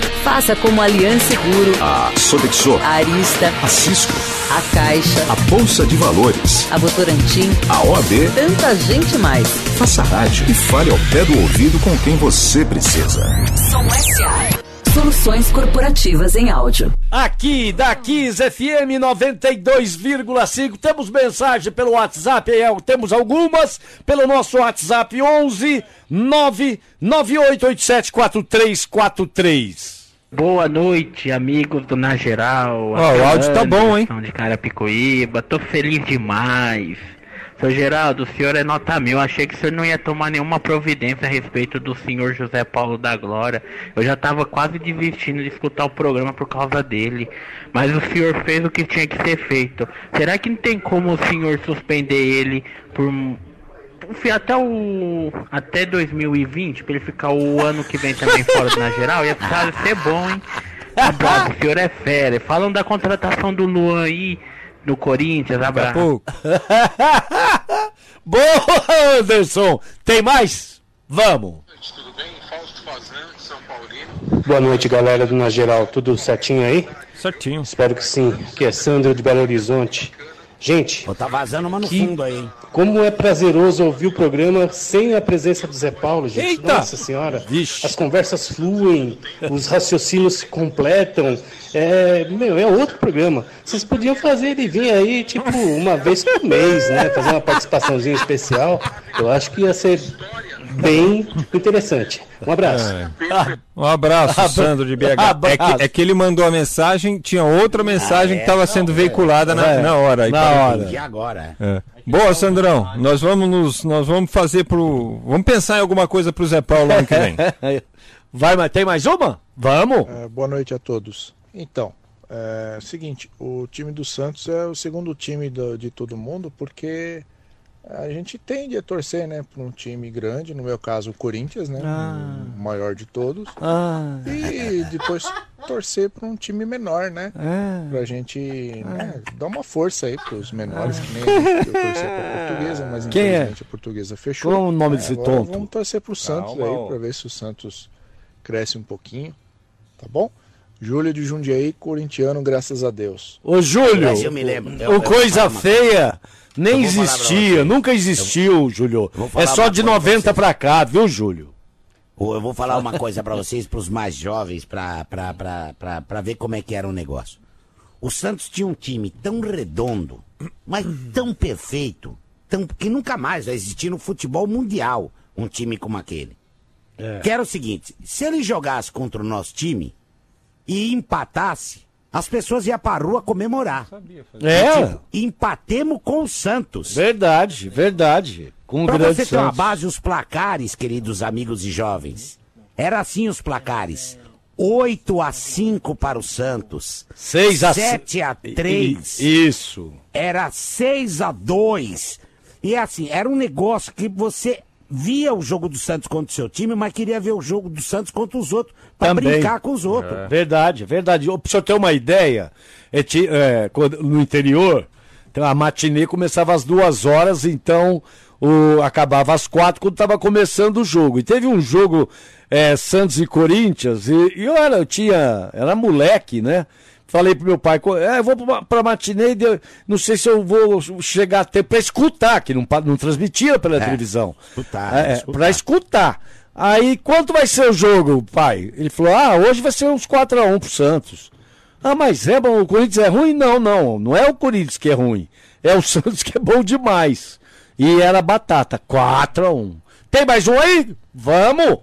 Faça como a Aliança Seguro, A Sodexo, a Arista, a Cisco, a Caixa, a Bolsa de Valores, a Votorantim, a OAB. tanta gente mais. Faça rádio e fale ao pé do ouvido com quem você precisa. Som SA. Soluções corporativas em áudio. Aqui da 15 FM 92,5. Temos mensagem pelo WhatsApp, é, temos algumas pelo nosso WhatsApp 11 998874343. Boa noite, amigos do Na Geral. Ó, o áudio tá bom, hein? De Carapicuíba, tô feliz demais. Seu Geraldo, o senhor é nota mil. Achei que o senhor não ia tomar nenhuma providência a respeito do senhor José Paulo da Glória. Eu já tava quase desistindo de escutar o programa por causa dele. Mas o senhor fez o que tinha que ser feito. Será que não tem como o senhor suspender ele por até o. Até 2020, pra ele ficar o ano que vem também fora do na geral, ia precisar ser bom, hein? Abraço, o senhor é fera. Falam da contratação do Luan aí no Corinthians, abraço. Boa, Anderson! Tem mais? Vamos! Boa noite, galera do Na Geral. Tudo certinho aí? Certinho. Espero que sim. Aqui é Sandro de Belo Horizonte. Gente, Tá vazando uma no que- fundo aí, hein? como é prazeroso ouvir o programa sem a presença do Zé Paulo, gente. Eita! Nossa senhora. As conversas fluem, os raciocínios se completam. É, meu, é outro programa. Vocês podiam fazer ele vir aí, tipo, uma vez por mês, né? Fazer uma participaçãozinha especial. Eu acho que ia ser bem interessante. Um abraço. Um abraço, Abra- Sandro de BH. É que, é que ele mandou a mensagem, tinha outra mensagem que estava sendo veiculada na, É, na hora. aí na hora. E agora? É. Boa, Sandrão. Nós vamos nos, nós vamos fazer pro, vamos pensar em alguma coisa pro Zé Paulo ano que vem. Vai, mas tem mais uma? Vamos! É, boa noite a todos. Então, é o seguinte, o time do Santos é o segundo time do- de todo mundo porque a gente tende a torcer, né, para um time grande, no meu caso o Corinthians, né, Ah. o maior de todos, Ah, e depois torcer para um time menor, né, Ah. pra gente né, dar uma força aí pros menores, que nem a eu torcer pra portuguesa, mas Quem é? infelizmente a portuguesa fechou. Qual é o nome É, desse agora tonto? Vamos torcer pro Santos Calma, ó. aí, pra ver se o Santos cresce um pouquinho, tá bom? Júlio de Jundiaí, corintiano, graças a Deus. Ô, Júlio, Mas eu me lembro, eu- o eu coisa feia nem existia, nunca existiu, Júlio. É só de coisa pra 90 pra cá, viu, Júlio? Eu vou falar uma coisa pra vocês, pros mais jovens, pra ver como é que era o negócio. O Santos tinha um time tão redondo, mas tão perfeito, tão, que nunca mais vai existir no futebol mundial um time como aquele. Que era o seguinte, se ele jogasse contra o nosso time e empatasse, as pessoas iam pra rua comemorar. É. Tipo, empatemos com o Santos. Verdade, verdade. Com o Pra grande você ter uma base, os placares, queridos amigos e jovens. Era assim os placares. 8 a 5 para o Santos. 6 a 7 a 3. I- Isso. Era 6 a 2. E assim, era um negócio que você via o jogo do Santos contra o seu time, mas queria ver o jogo do Santos contra os outros, pra Também. brincar com os outros. É. Verdade, verdade. Pra você ter uma ideia, é é, no interior, então, a matinê começava às duas horas, então o, acabava às quatro quando estava começando o jogo. E teve um jogo é, Santos e Corinthians, e, e eu, era, eu tinha. Era moleque, né? Falei pro meu pai, é, eu vou pra, pra matinê e não sei se eu vou chegar a tempo pra escutar, que não, não transmitia pela É, televisão. escutar, É, escutar. pra escutar. Aí, quanto vai ser o jogo, pai? Ele falou, ah, hoje vai ser uns 4x1 pro Santos. Ah, mas é bom, o Corinthians é ruim? Não, não, não é o Corinthians que é ruim. É o Santos que é bom demais. E era batata, 4x1. Tem mais um aí? Vamos!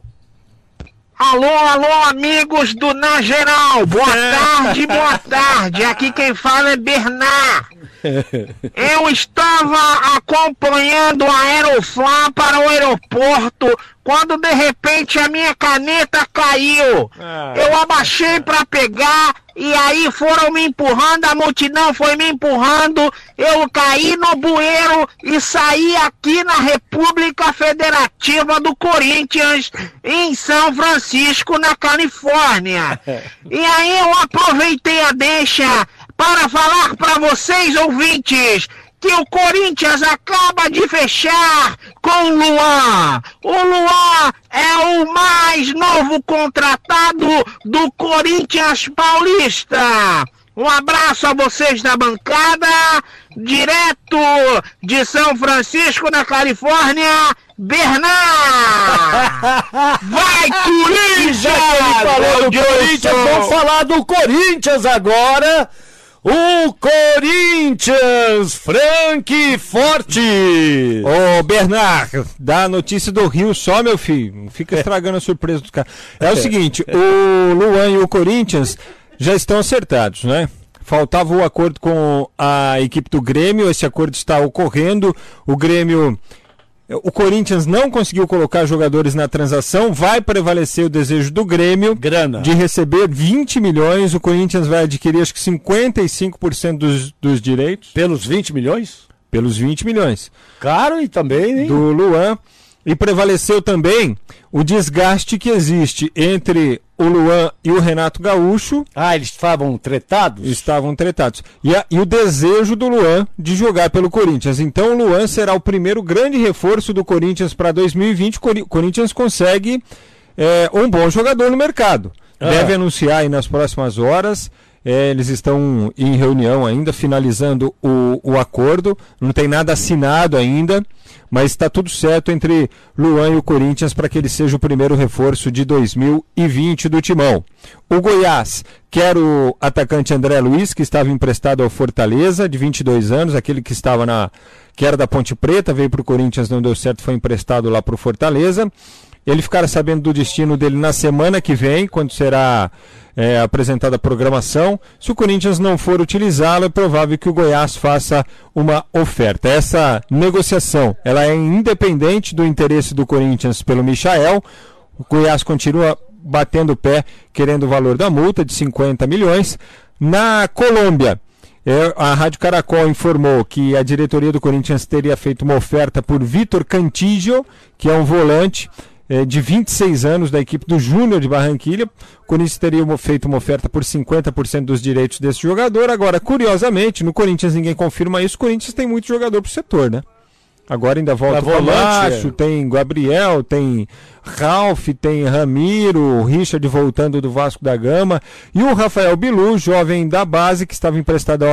Alô, alô, amigos do Na Geral. Boa tarde, boa tarde. Aqui quem fala é Bernard. Eu estava acompanhando a Aeroflá para o aeroporto quando de repente a minha caneta caiu. Eu abaixei para pegar e aí foram me empurrando, a multidão foi me empurrando. Eu caí no bueiro e saí aqui na República Federativa do Corinthians, em São Francisco, na Califórnia. E aí eu aproveitei a deixa para falar para vocês, ouvintes, que o Corinthians acaba de fechar com o Luan. O Luan é o mais novo contratado do Corinthians Paulista. Um abraço a vocês da bancada, direto de São Francisco, na Califórnia, Bernard! Vai, Corinthians! Já que ele falou do Corinthians, vamos falar do Corinthians agora. O Corinthians, Frank Forte. Ô, Bernard, dá a notícia do Rio só, meu filho. Não fica estragando a surpresa dos caras. É o seguinte, o Luan e o Corinthians já estão acertados, né? Faltava o acordo com a equipe do Grêmio, esse acordo está ocorrendo. O Grêmio. O Corinthians não conseguiu colocar jogadores na transação, vai prevalecer o desejo do Grêmio Grana. de receber 20 milhões. O Corinthians vai adquirir acho que 55% dos, dos direitos. Pelos 20 milhões? Pelos 20 milhões. Caro e também, hein? Do Luan. E prevaleceu também o desgaste que existe entre o Luan e o Renato Gaúcho. Ah, eles estavam tretados? Estavam tretados. E, a, e, o desejo do Luan de jogar pelo Corinthians. Então o Luan será o primeiro grande reforço do Corinthians para 2020. O Corinthians consegue é, um bom jogador no mercado. Ah. Deve anunciar aí nas próximas horas. É, eles estão em reunião ainda, finalizando o, o acordo. Não tem nada assinado ainda, mas está tudo certo entre Luan e o Corinthians para que ele seja o primeiro reforço de 2020 do Timão. O Goiás quer o atacante André Luiz, que estava emprestado ao Fortaleza, de 22 anos, aquele que estava na. que era da Ponte Preta, veio para o Corinthians, não deu certo, foi emprestado lá para o Fortaleza. Ele ficará sabendo do destino dele na semana que vem, quando será é, apresentada a programação. Se o Corinthians não for utilizá-lo, é provável que o Goiás faça uma oferta. Essa negociação ela é independente do interesse do Corinthians pelo Michael. O Goiás continua batendo o pé, querendo o valor da multa de 50 milhões. Na Colômbia, é, a Rádio Caracol informou que a diretoria do Corinthians teria feito uma oferta por Vitor Cantillo, que é um volante é, de 26 anos da equipe do Júnior de Barranquilha. O Corinthians teria feito uma oferta por 50% dos direitos desse jogador. Agora, curiosamente, no Corinthians ninguém confirma isso. O Corinthians tem muito jogador pro setor, né? Agora ainda volta o Camacho, é. tem Gabriel, tem Ralph, tem Ramiro, Richard voltando do Vasco da Gama e o Rafael Bilu, jovem da base que estava emprestado ao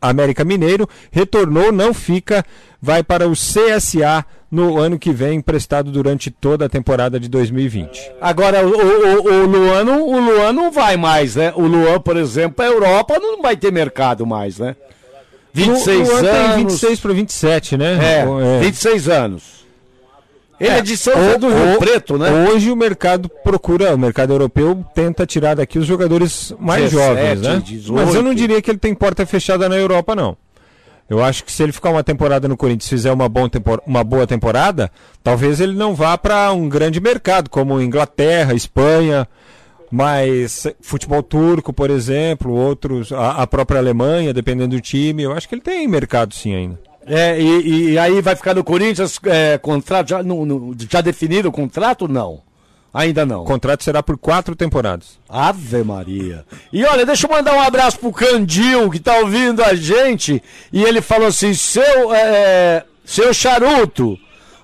América Mineiro, retornou, não fica, vai para o CSA no ano que vem, emprestado durante toda a temporada de 2020. Agora, o, o, o, Luan, o Luan não vai mais, né? O Luan, por exemplo, a Europa não vai ter mercado mais, né? 26 o, o anos. tem 26 para 27, né? É, é, 26 anos. Ele é, é de São José do Rio Preto, né? Hoje o mercado procura, o mercado europeu tenta tirar daqui os jogadores mais 17, jovens, né? 18. Mas eu não diria que ele tem porta fechada na Europa, não. Eu acho que se ele ficar uma temporada no Corinthians fizer uma, bom tempor uma boa temporada, talvez ele não vá para um grande mercado, como Inglaterra, Espanha, mas futebol turco, por exemplo, outros, a, a, própria Alemanha, dependendo do time, eu acho que ele tem mercado sim ainda. É, e, e aí vai ficar no Corinthians, é, contrato já, no, no, já definido o contrato? Não. Ainda não. O contrato será por quatro temporadas. Ave Maria. E olha, deixa eu mandar um abraço pro Candil, que tá ouvindo a gente. E ele falou assim: seu, é, seu charuto,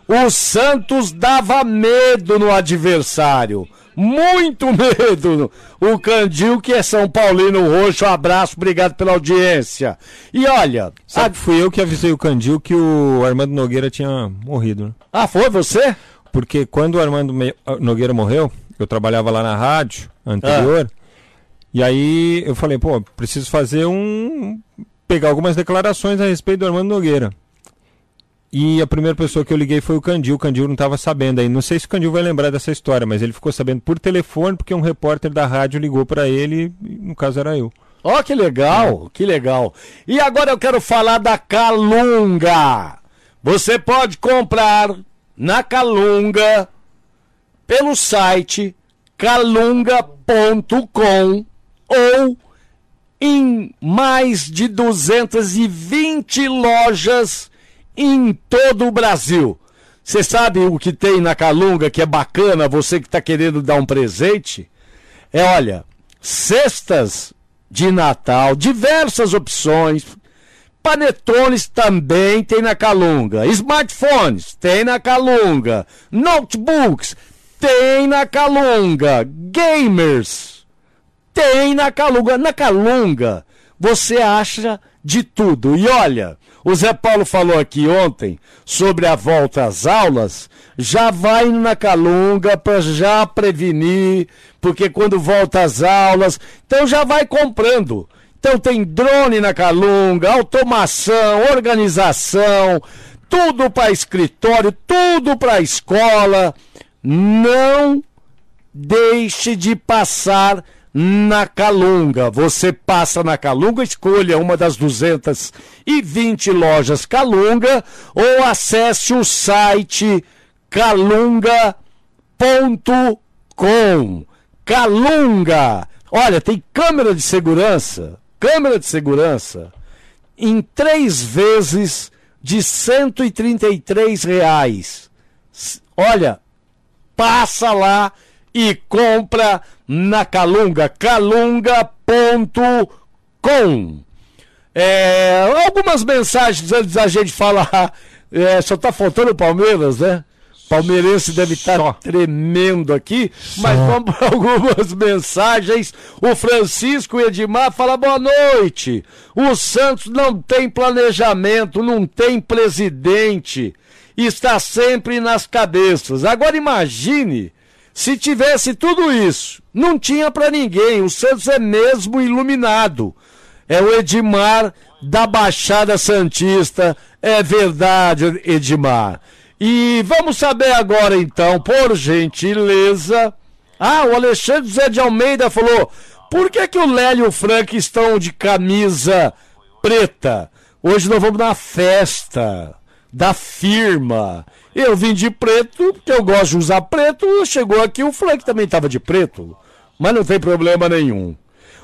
o Santos dava medo no adversário muito medo. O Candil, que é São Paulino Roxo, um abraço, obrigado pela audiência. E olha. Sabe, a... fui eu que avisei o Candil que o Armando Nogueira tinha morrido. Né? Ah, foi você? Porque quando o Armando Nogueira morreu, eu trabalhava lá na rádio anterior. Ah. E aí eu falei, pô, preciso fazer um. pegar algumas declarações a respeito do Armando Nogueira. E a primeira pessoa que eu liguei foi o Candil. O Candil não estava sabendo aí. Não sei se o Candil vai lembrar dessa história, mas ele ficou sabendo por telefone porque um repórter da rádio ligou para ele. E, no caso era eu. Ó, oh, que legal, é. que legal. E agora eu quero falar da Calunga. Você pode comprar na Calunga pelo site calunga.com ou em mais de 220 lojas em todo o Brasil. Você sabe o que tem na Calunga que é bacana, você que está querendo dar um presente? É, olha, cestas de Natal, diversas opções. Panetones também tem na Calunga. Smartphones tem na Calunga. Notebooks tem na Calunga. Gamers tem na Calunga. Na Calunga você acha de tudo. E olha, o Zé Paulo falou aqui ontem sobre a volta às aulas. Já vai na Calunga para já prevenir, porque quando volta às aulas, então já vai comprando. Então tem drone na Calunga, automação, organização, tudo para escritório, tudo para escola. Não deixe de passar na Calunga. Você passa na Calunga, escolha uma das 220 lojas Calunga ou acesse o site calunga.com. Calunga! Olha, tem câmera de segurança, câmera de segurança em três vezes de 133 reais. olha, passa lá e compra na Calunga, calunga.com. É, algumas mensagens antes da gente falar. É, só tá faltando o Palmeiras, né? Palmeirense deve estar tremendo aqui, mas vamos para algumas mensagens. O Francisco Edmar fala boa noite. O Santos não tem planejamento, não tem presidente, está sempre nas cabeças. Agora imagine se tivesse tudo isso, não tinha para ninguém. O Santos é mesmo iluminado. É o Edmar da Baixada Santista. É verdade, Edmar. E vamos saber agora então, por gentileza. Ah, o Alexandre José de Almeida falou: por que, que o Lélio e o Frank estão de camisa preta? Hoje nós vamos na festa da firma. Eu vim de preto, porque eu gosto de usar preto. Chegou aqui, o Frank também estava de preto. Mas não tem problema nenhum.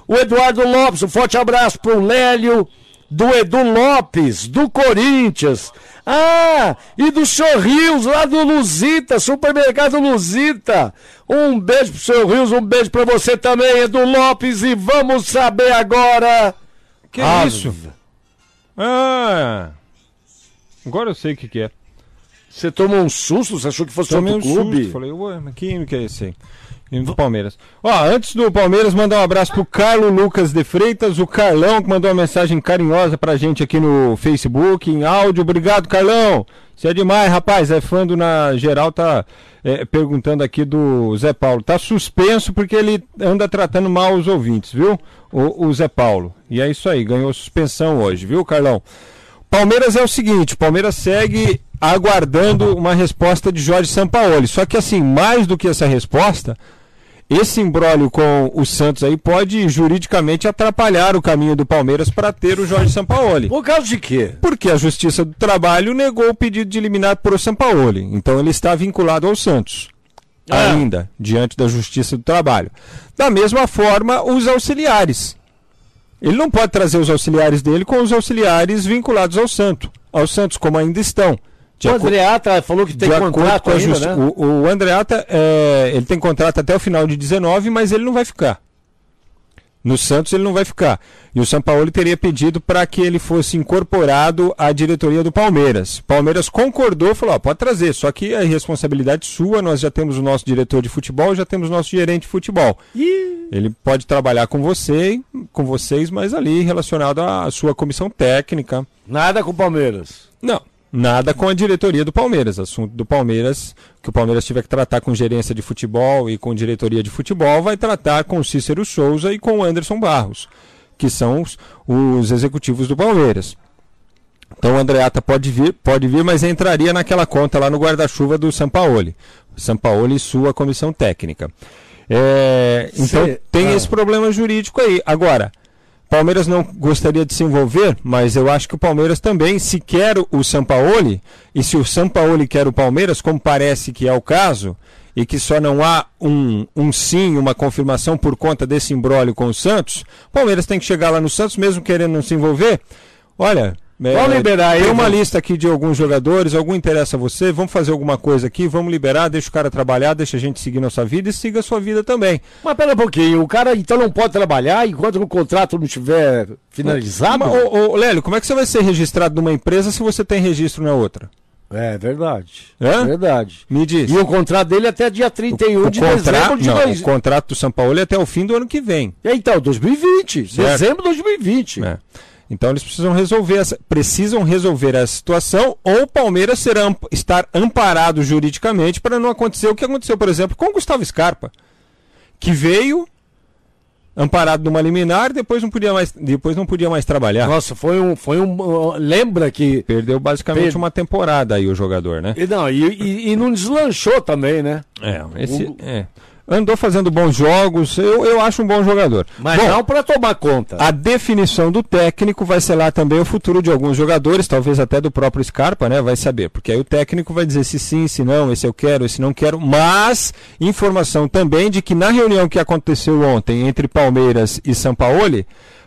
O Eduardo Lopes, um forte abraço pro Lélio, do Edu Lopes, do Corinthians. Ah, e do Senhor Rios, lá do Luzita, supermercado Luzita. Um beijo pro Senhor Rios, um beijo pra você também, Edu Lopes. E vamos saber agora. Que Ah, isso? Ah, agora eu sei o que, que é. Você tomou um susto? Você achou que fosse Tomei outro um clube? susto. Falei, ué, mas que que é esse aí? Do Palmeiras. Ó, antes do Palmeiras, mandar um abraço pro Carlos Lucas de Freitas, o Carlão, que mandou uma mensagem carinhosa pra gente aqui no Facebook, em áudio. Obrigado, Carlão. Você é demais, rapaz. É fã do Na Geral, tá é, perguntando aqui do Zé Paulo. Tá suspenso porque ele anda tratando mal os ouvintes, viu? O, o Zé Paulo. E é isso aí, ganhou suspensão hoje, viu, Carlão? Palmeiras é o seguinte, o Palmeiras segue aguardando uma resposta de Jorge Sampaoli. Só que assim, mais do que essa resposta, esse imbróglio com o Santos aí pode juridicamente atrapalhar o caminho do Palmeiras para ter o Jorge Sampaoli. Por causa de quê? Porque a Justiça do Trabalho negou o pedido de eliminar por Sampaoli. Então ele está vinculado ao Santos. Ah. Ainda, diante da Justiça do Trabalho. Da mesma forma, os auxiliares. Ele não pode trazer os auxiliares dele com os auxiliares vinculados ao Santo, ao Santos, como ainda estão. De O Andreata falou que tem contrato com a ainda, né? o, o Andreata, é, ele tem contrato até o final de 19, mas ele não vai ficar. No Santos ele não vai ficar. E o Sampaoli teria pedido para que ele fosse incorporado à diretoria do Palmeiras. Palmeiras concordou, falou: ó, pode trazer, só que é responsabilidade sua, nós já temos o nosso diretor de futebol, já temos o nosso gerente de futebol. Ele pode trabalhar com você, com vocês, mas ali relacionado à sua comissão técnica. Nada com o Palmeiras. Não, nada com a diretoria do Palmeiras. Assunto do Palmeiras, que o Palmeiras tiver que tratar com gerência de futebol e com diretoria de futebol, vai tratar com o Cícero Souza e com o Anderson Barros, que são os, os executivos do Palmeiras. Então o Andreata pode vir, pode vir, mas entraria naquela conta lá no guarda-chuva do Sampaoli. Sampaoli e sua comissão técnica. É, então Cê- tem ah. esse problema jurídico aí. Agora, Palmeiras não gostaria de se envolver, mas eu acho que o Palmeiras também, se quer o Sampaoli, e se o Sampaoli quer o Palmeiras, como parece que é o caso, e que só não há um, um sim, uma confirmação por conta desse embrólio com o Santos, o Palmeiras tem que chegar lá no Santos, mesmo querendo não se envolver. Olha, é, Vamos liberar aí, tem uma vamos. lista aqui de alguns jogadores, algum interessa a você, vamos fazer alguma coisa aqui, vamos liberar, deixa o cara trabalhar, deixa a gente seguir nossa vida e siga a sua vida também. Mas pera um pouquinho, o cara então não pode trabalhar enquanto o contrato não estiver finalizado? Mas, ô, ô, Lélio, como é que você vai ser registrado numa empresa se você tem registro na outra? É verdade. É? Verdade. Me diz. E o contrato dele é até dia 31 o de contrato, dezembro de não, dois... o contrato do São Paulo é até o fim do ano que vem. É, Então, 2020. Certo. Dezembro de 2020. É. Então eles precisam resolver essa, precisam resolver essa situação ou o Palmeiras será, estar amparado juridicamente para não acontecer o que aconteceu, por exemplo, com o Gustavo Scarpa, que veio amparado numa liminar, depois não podia mais, depois não podia mais trabalhar. Nossa, foi um, foi um. Lembra que. Perdeu basicamente Per- uma temporada aí o jogador, né? E Não, e, e, e não deslanchou também, né? É, esse é. Andou fazendo bons jogos, eu, eu acho um bom jogador. Mas Bom, não para tomar conta. A definição do técnico vai ser lá também o futuro de alguns jogadores, talvez até do próprio Scarpa, né? Vai saber, porque aí o técnico vai dizer se sim, se não, esse eu quero, esse não quero. Mas informação também de que na reunião que aconteceu ontem entre Palmeiras e Sampaoli,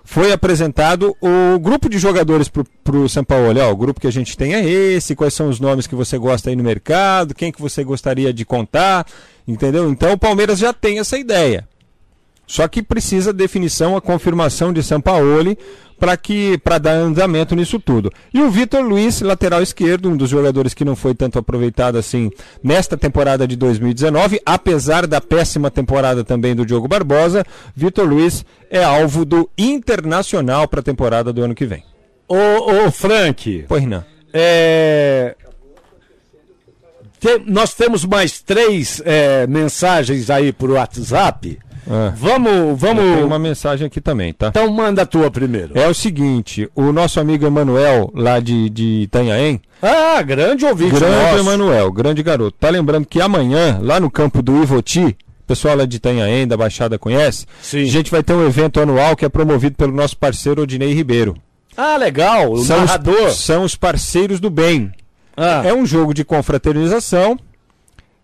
foi apresentado o grupo de jogadores para o São Paulo. Ó, o grupo que a gente tem é esse, quais são os nomes que você gosta aí no mercado, quem que você gostaria de contar, entendeu? Então o Palmeiras já tem essa ideia. Só que precisa definição, a confirmação de Sampaoli para que para dar andamento nisso tudo. E o Vitor Luiz, lateral esquerdo, um dos jogadores que não foi tanto aproveitado assim nesta temporada de 2019, apesar da péssima temporada também do Diogo Barbosa, Vitor Luiz é alvo do Internacional para a temporada do ano que vem. Ô, ô Frank. Pois não. É... Nós temos mais três é, mensagens aí por WhatsApp. Vamos, vamos. Tem uma mensagem aqui também, tá? Então manda a tua primeiro. É o seguinte, o nosso amigo Emanuel, lá de, de Itanhaém, Ah, grande ouvinte grande. Emanuel, grande garoto, tá lembrando que amanhã, lá no campo do Ivoti, o pessoal lá de Itanhaém, da Baixada conhece, Sim. a gente vai ter um evento anual que é promovido pelo nosso parceiro Odinei Ribeiro. Ah, legal. O são narrador. Os, são os parceiros do bem. Ah. É um jogo de confraternização.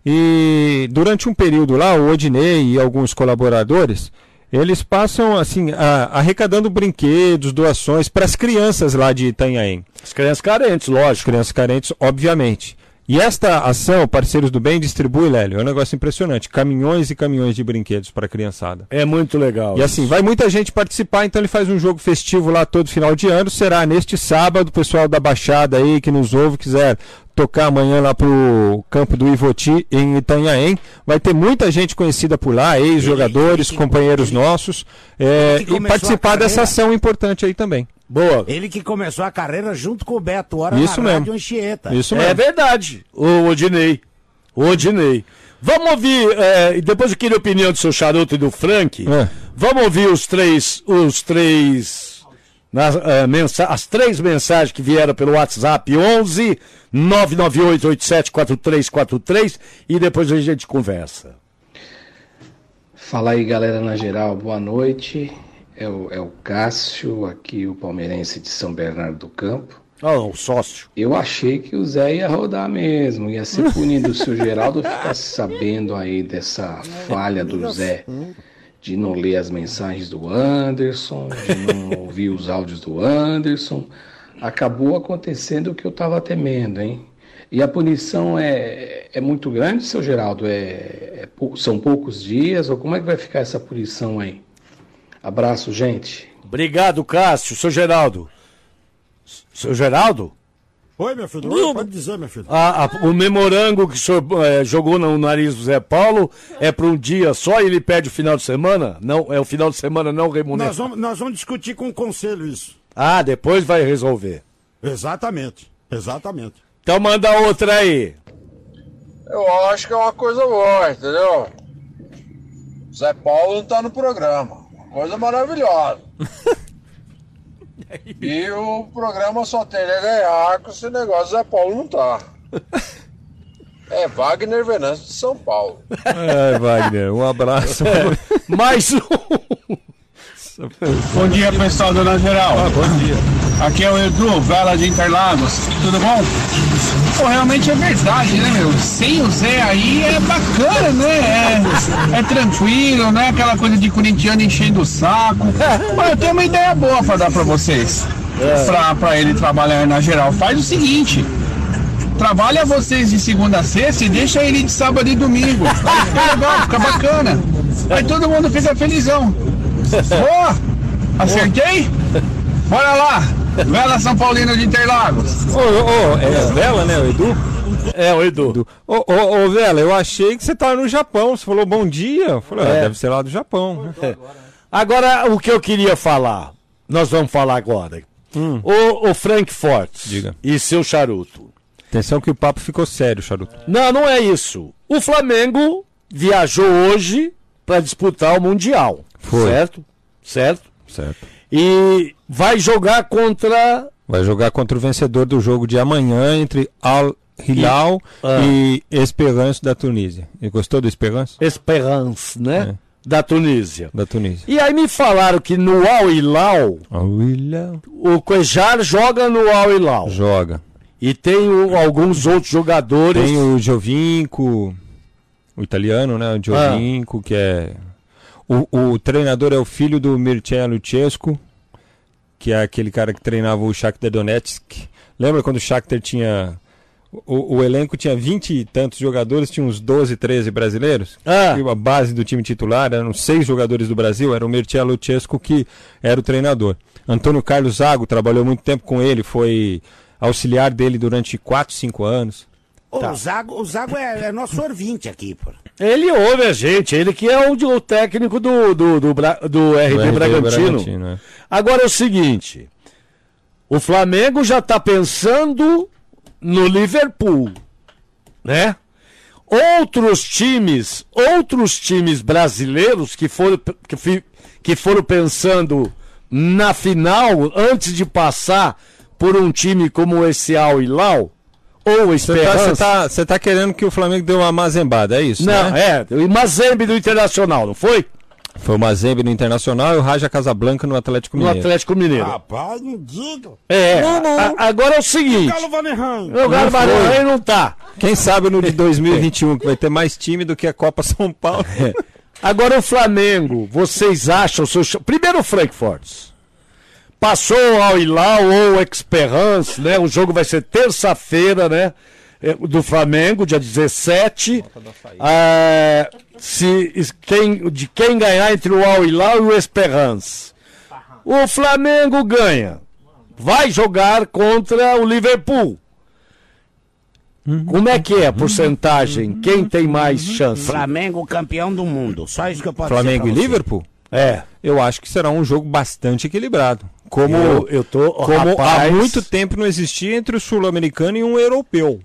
E durante um período lá, o Odinei e alguns colaboradores, eles passam assim, a- arrecadando brinquedos, doações para as crianças lá de Itanhaém. As crianças carentes, lógico. Crianças carentes, obviamente. E esta ação, Parceiros do Bem, distribui, Lélio, é um negócio impressionante. Caminhões e caminhões de brinquedos para a criançada. É muito legal. E assim, vai muita gente participar, então ele faz um jogo festivo lá todo final de ano. Será neste sábado, o pessoal da Baixada aí que nos ouve, quiser tocar amanhã lá pro campo do Ivoti em Itanhaém. Vai ter muita gente conhecida por lá, ex-jogadores, companheiros nossos, é, e participar dessa ação importante aí também. Boa. Ele que começou a carreira junto com o Beto Hora Isso na mesmo. Anchieta. Isso É mesmo. verdade. O Odinei. O Odinei. Vamos ouvir, é, e depois eu queria a opinião do seu charuto e do Frank. É. Vamos ouvir os três, os três, nas, é, mensa- as três mensagens que vieram pelo WhatsApp 11 998 874343 e depois a gente conversa. Fala aí galera na geral, boa noite. É o, é o Cássio, aqui o palmeirense de São Bernardo do Campo. Ah, o sócio. Eu achei que o Zé ia rodar mesmo, ia ser punido se o Geraldo ficasse sabendo aí dessa falha do Zé de não ler as mensagens do Anderson, de não ouvir os áudios do Anderson. Acabou acontecendo o que eu estava temendo, hein? E a punição é, é muito grande, seu Geraldo? É, é são poucos dias? Ou como é que vai ficar essa punição aí? Abraço, gente. Obrigado, Cássio. Seu Geraldo. Seu Geraldo? Oi, meu filho. Oi, pode dizer, meu filho. A- a- o memorango que o senhor eh, jogou no nariz do Zé Paulo é para um dia só e ele perde o final de semana? Não, é o final de semana não remunerado. Nós vamos, nós vamos discutir com o conselho isso. Ah, depois vai resolver. Exatamente. Exatamente. Então manda outra aí. Eu acho que é uma coisa boa, entendeu? Zé Paulo não tá no programa. Coisa maravilhosa. E o programa só tende a ganhar com esse negócio Zé Paulo não tá. É Wagner Venâncio de São Paulo. É, Wagner, um abraço. Mais um. Bom dia, pessoal do Na Geral. bom dia. Aqui é o Edu, Vela de Interlagos. Tudo bom? Pô, realmente é verdade, né, meu? Sem o Zé aí é bacana, né? É, é tranquilo, né? Aquela coisa de corintiano enchendo o saco. Mas eu tenho uma ideia boa pra dar pra vocês. Pra, pra ele trabalhar na geral. Faz o seguinte. Trabalha vocês de segunda a sexta e deixa ele de sábado e domingo. Aí fica legal, fica bacana. Aí todo mundo fica felizão. Boa! Acertei? Bora lá! Vela São Paulino de Interlagos. Ô, ô, é Vela, né, o Edu? É, o Edu. Ô, ô, ô, Vela, eu achei que você tava no Japão. Você falou bom dia. Eu falei, ah, É. deve ser lá do Japão. Agora, o que eu queria falar, nós vamos falar agora. O, o Frank Fortes Diga. e seu charuto. Atenção que o papo ficou sério, Charuto. Não, não é isso. O Flamengo viajou hoje para disputar o Mundial. Foi. Certo? Certo? Certo. E vai jogar contra. Vai jogar contra o vencedor do jogo de amanhã entre Al Hilal Ah. e Esperance da Tunísia. E gostou do Esperance? Esperance, né? É. Da Tunísia. Da Tunísia. E aí me falaram que no Al Hilal, Al Hilal. o Cuejar joga no Al Hilal. Joga. E tem o- alguns outros jogadores. Tem o Giovinco, o italiano, né? O Giovinco, que é. O, o treinador é o filho do Mircea Luchescu. que é aquele cara que treinava o Shakhtar Donetsk. Lembra quando o Shakhtar tinha o, o elenco tinha 20 e tantos jogadores, tinha uns 12, 13 brasileiros. Ah. E a base do time titular eram seis jogadores do Brasil, era o Mircea Lucescu que era o treinador. Antônio Carlos Zago trabalhou muito tempo com ele, foi auxiliar dele durante 4, 5 anos. Ô, Tá. O Zago, o Zago é, é nosso ouvinte aqui, pô. Ele ouve a gente, ele que é o, o técnico do, do, do, Bra- do RB, RB Bragantino. Bragantino, é. Agora é o seguinte: o Flamengo já está pensando no Liverpool, né? Outros times, outros times brasileiros que foram, que, que foram pensando na final antes de passar por um time como esse Al Hilal ou Você tá, Esperança. você tá- você tá querendo que o Flamengo dê uma mazembada, é isso? Não, né? é, o Mazembe do Internacional, não foi? Foi o Mazembe no Internacional e o Raja Casablanca no Atlético No Mineiro. Atlético Mineiro. Rapaz, não diga. É, Não, não. a- agora é o seguinte. Galo Vanerran. O Galo Vanerran não tá. Quem sabe no de 2021 que vai ter mais time do que a Copa São Paulo. Agora o Flamengo, vocês acham... Seu... Primeiro o Frankfurt. Passou ao Hilal ou Esperance, né? O jogo vai ser terça-feira, né? É, Do Flamengo, dia 17. Ah, se, quem, de quem ganhar entre o Al Hilal e o Esperance. O Flamengo ganha. Vai jogar contra o Liverpool. Como é que é a porcentagem? Quem tem mais chance? Flamengo campeão do mundo. Só isso que eu posso Flamengo e dizer pra você. Liverpool? É. Eu acho que será um jogo bastante equilibrado. Como, Eu- eu tô- como rapaz- há muito tempo não existia entre o sul-americano e um europeu.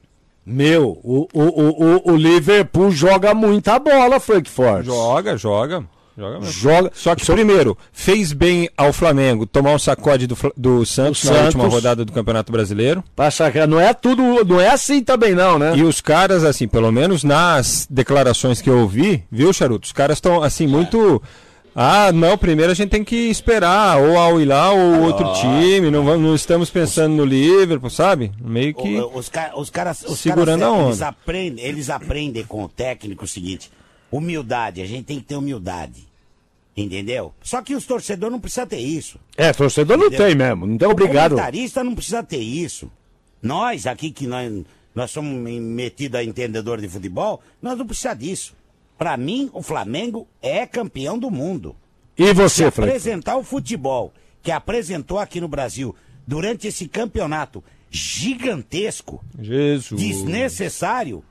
Meu, o, o, o, o- Liverpool joga muita bola, Frankfurt. Joga, joga. Joga mesmo. Joga. Só que, primeiro, fez bem ao Flamengo tomar um sacode do, do Santos na última rodada do Campeonato Brasileiro. Passa, não é tudo, não é assim também não, né? E os caras, assim, pelo menos nas declarações que eu ouvi, viu, Charuto? Os caras estão, assim, muito. Ah, não, primeiro a gente tem que esperar, ou ao Hilal ou outro time, não, vamos, não estamos pensando no Liverpool, sabe? Meio que. O- Os, os caras, os Segurando caras, a onda. Eles aprendem, eles aprendem com o técnico o seguinte: humildade. A gente tem que ter humildade. Entendeu? Só que os torcedores não precisam ter isso. É, torcedor não Entendeu? tem mesmo, não tem O obrigado. comentarista não precisa ter isso. Nós aqui que nós, nós somos metidos a entendedor de futebol, nós não precisamos disso. Pra mim, o Flamengo é campeão do mundo. E você, Se apresentar o futebol que apresentou aqui no Brasil durante esse campeonato gigantesco, Jesus. desnecessário.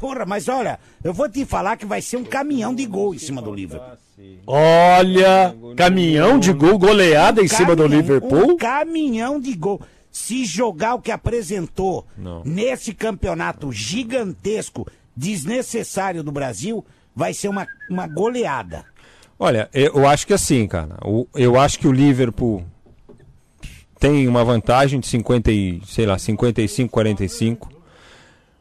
Porra, mas olha, eu vou te falar que vai ser um caminhão de gol em cima do Liverpool. Olha, caminhão de gol, goleada em cima do Liverpool. Um caminhão de gol. Se jogar o que apresentou Não. nesse campeonato gigantesco, desnecessário do Brasil, vai ser uma, uma goleada. Olha, eu acho que assim, cara. eu acho que o Liverpool tem uma vantagem de 50 e, sei lá, 55, 45.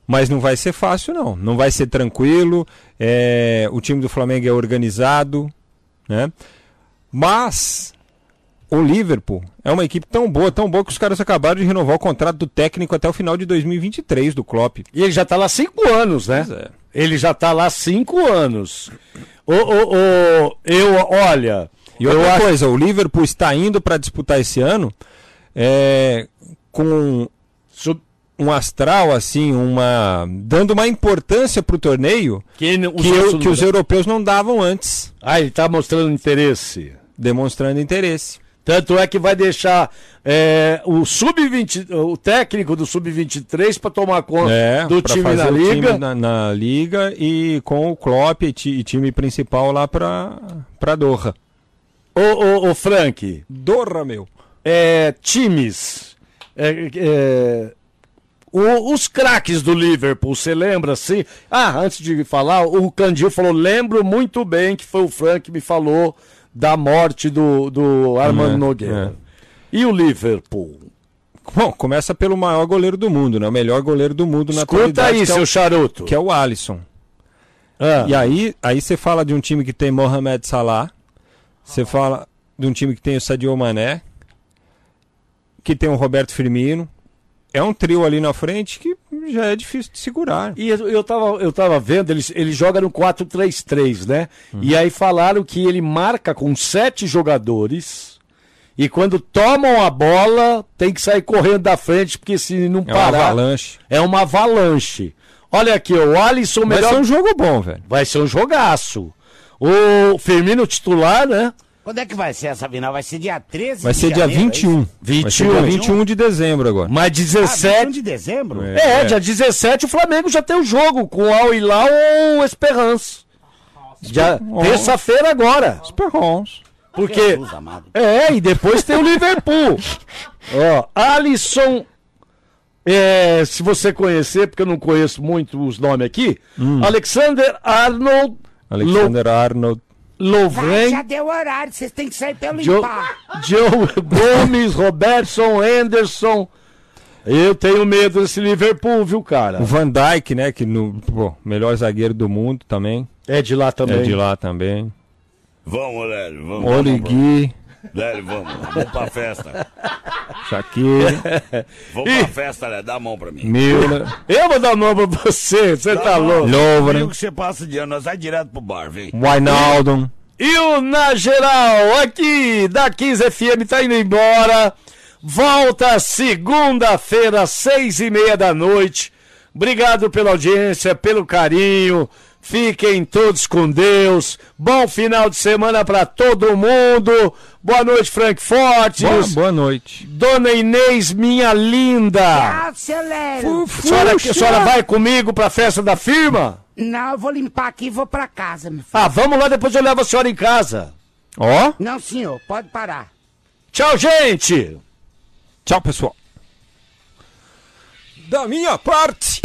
Mas não vai ser fácil, não. Não vai ser tranquilo. é, o time do Flamengo é organizado, né? Mas o Liverpool é uma equipe tão boa, tão boa que os caras acabaram de renovar o contrato do técnico até o final de 2023 do Klopp. E ele já tá lá há cinco anos, né? Pois é. Ele já tá lá há cinco anos. Ô, ô, ô, eu, olha. E outra coisa, o Liverpool está indo para disputar esse ano é, com um astral, assim, uma dando uma importância para o torneio que, que, eu- que os europeus não davam antes. Ah, ele está mostrando interesse. Demonstrando interesse. Tanto é que vai deixar é, o sub-20, o técnico do sub-23 para tomar conta É, do time na o liga. time na, na liga e com o Klopp e, ti- time principal lá para para Doha. Ô, ô, ô, Frank. Doha, meu. É, times. É, é, o- os craques do Liverpool, você lembra assim? Ah, antes de falar, o Candil falou: lembro muito bem que foi o Frank que me falou da morte do, do Armando É, Nogueira. E o Liverpool? Bom, começa pelo maior goleiro do mundo, né? O melhor goleiro do mundo na Escuta aí, é seu o- charuto. Que é o Alisson. Ah. E aí, aí você fala de um time que tem Mohamed Salah, você fala de um time que tem o Sadio Mané, que tem o Roberto Firmino. É um trio ali na frente que já é difícil de segurar. E eu, tava, eu tava vendo, ele, ele joga no 4-3-3, né? Uhum. E aí falaram que ele marca com sete jogadores E quando tomam a bola, tem que sair correndo da frente, porque se não É uma parar. avalanche. É uma avalanche. Olha aqui, o Alisson Vai melhor. ser um jogo bom, velho. Vai ser um jogaço. O Firmino titular, né? Quando é que vai ser essa final? Vai ser dia 13 Vai de ser dia janeiro, é 21. isso? Vai ser dia 21 de dezembro agora. Mas Ah, 17. 21 de dezembro? É, dia 17 o Flamengo já tem o jogo com o Al Hilal ou o Esperance. Já terça-feira agora. Esperance. Porque Jesus é, e depois tem o Liverpool. Ó, Alisson é, se você conhecer, porque eu não conheço muito os nomes aqui, Alexander Arnold Alexander Arnold. Lovren, Já deu horário, vocês têm que sair eu Joe, limpar. Joe Gomes, Robertson, Anderson. Eu tenho medo desse Liverpool, viu, cara? O Van Dijk, né? Que no pô, melhor zagueiro do mundo também. É de lá também. É de lá também. Vamos, Lélio, vamos. Origui, Lélio, vamos. Vamos pra festa. Shaqiri, Vamos pra festa, Lélio. Dá a mão pra mim. Miller, Eu vou dar nome pra você, você tá louco. Lovren, Comigo que você passa de ano, nós vai direto pro bar, vem. Wijnaldum. E o Na Geral, aqui da 15 FM, tá indo embora. Volta segunda-feira, seis e meia da noite. Obrigado pela audiência, pelo carinho. Fiquem todos com Deus. Bom final de semana pra todo mundo. Boa noite, Frank Fortes. Boa, boa noite. Dona Inês, minha linda. Ah, seu Lélio. A senhora, a senhora vai comigo pra festa da firma? Não, eu vou limpar aqui e vou pra casa, meu filho. Ah, vamos lá, depois eu levo a senhora em casa. Ó, Não, senhor, pode parar. Tchau, gente. tchau pessoal. Da minha parte.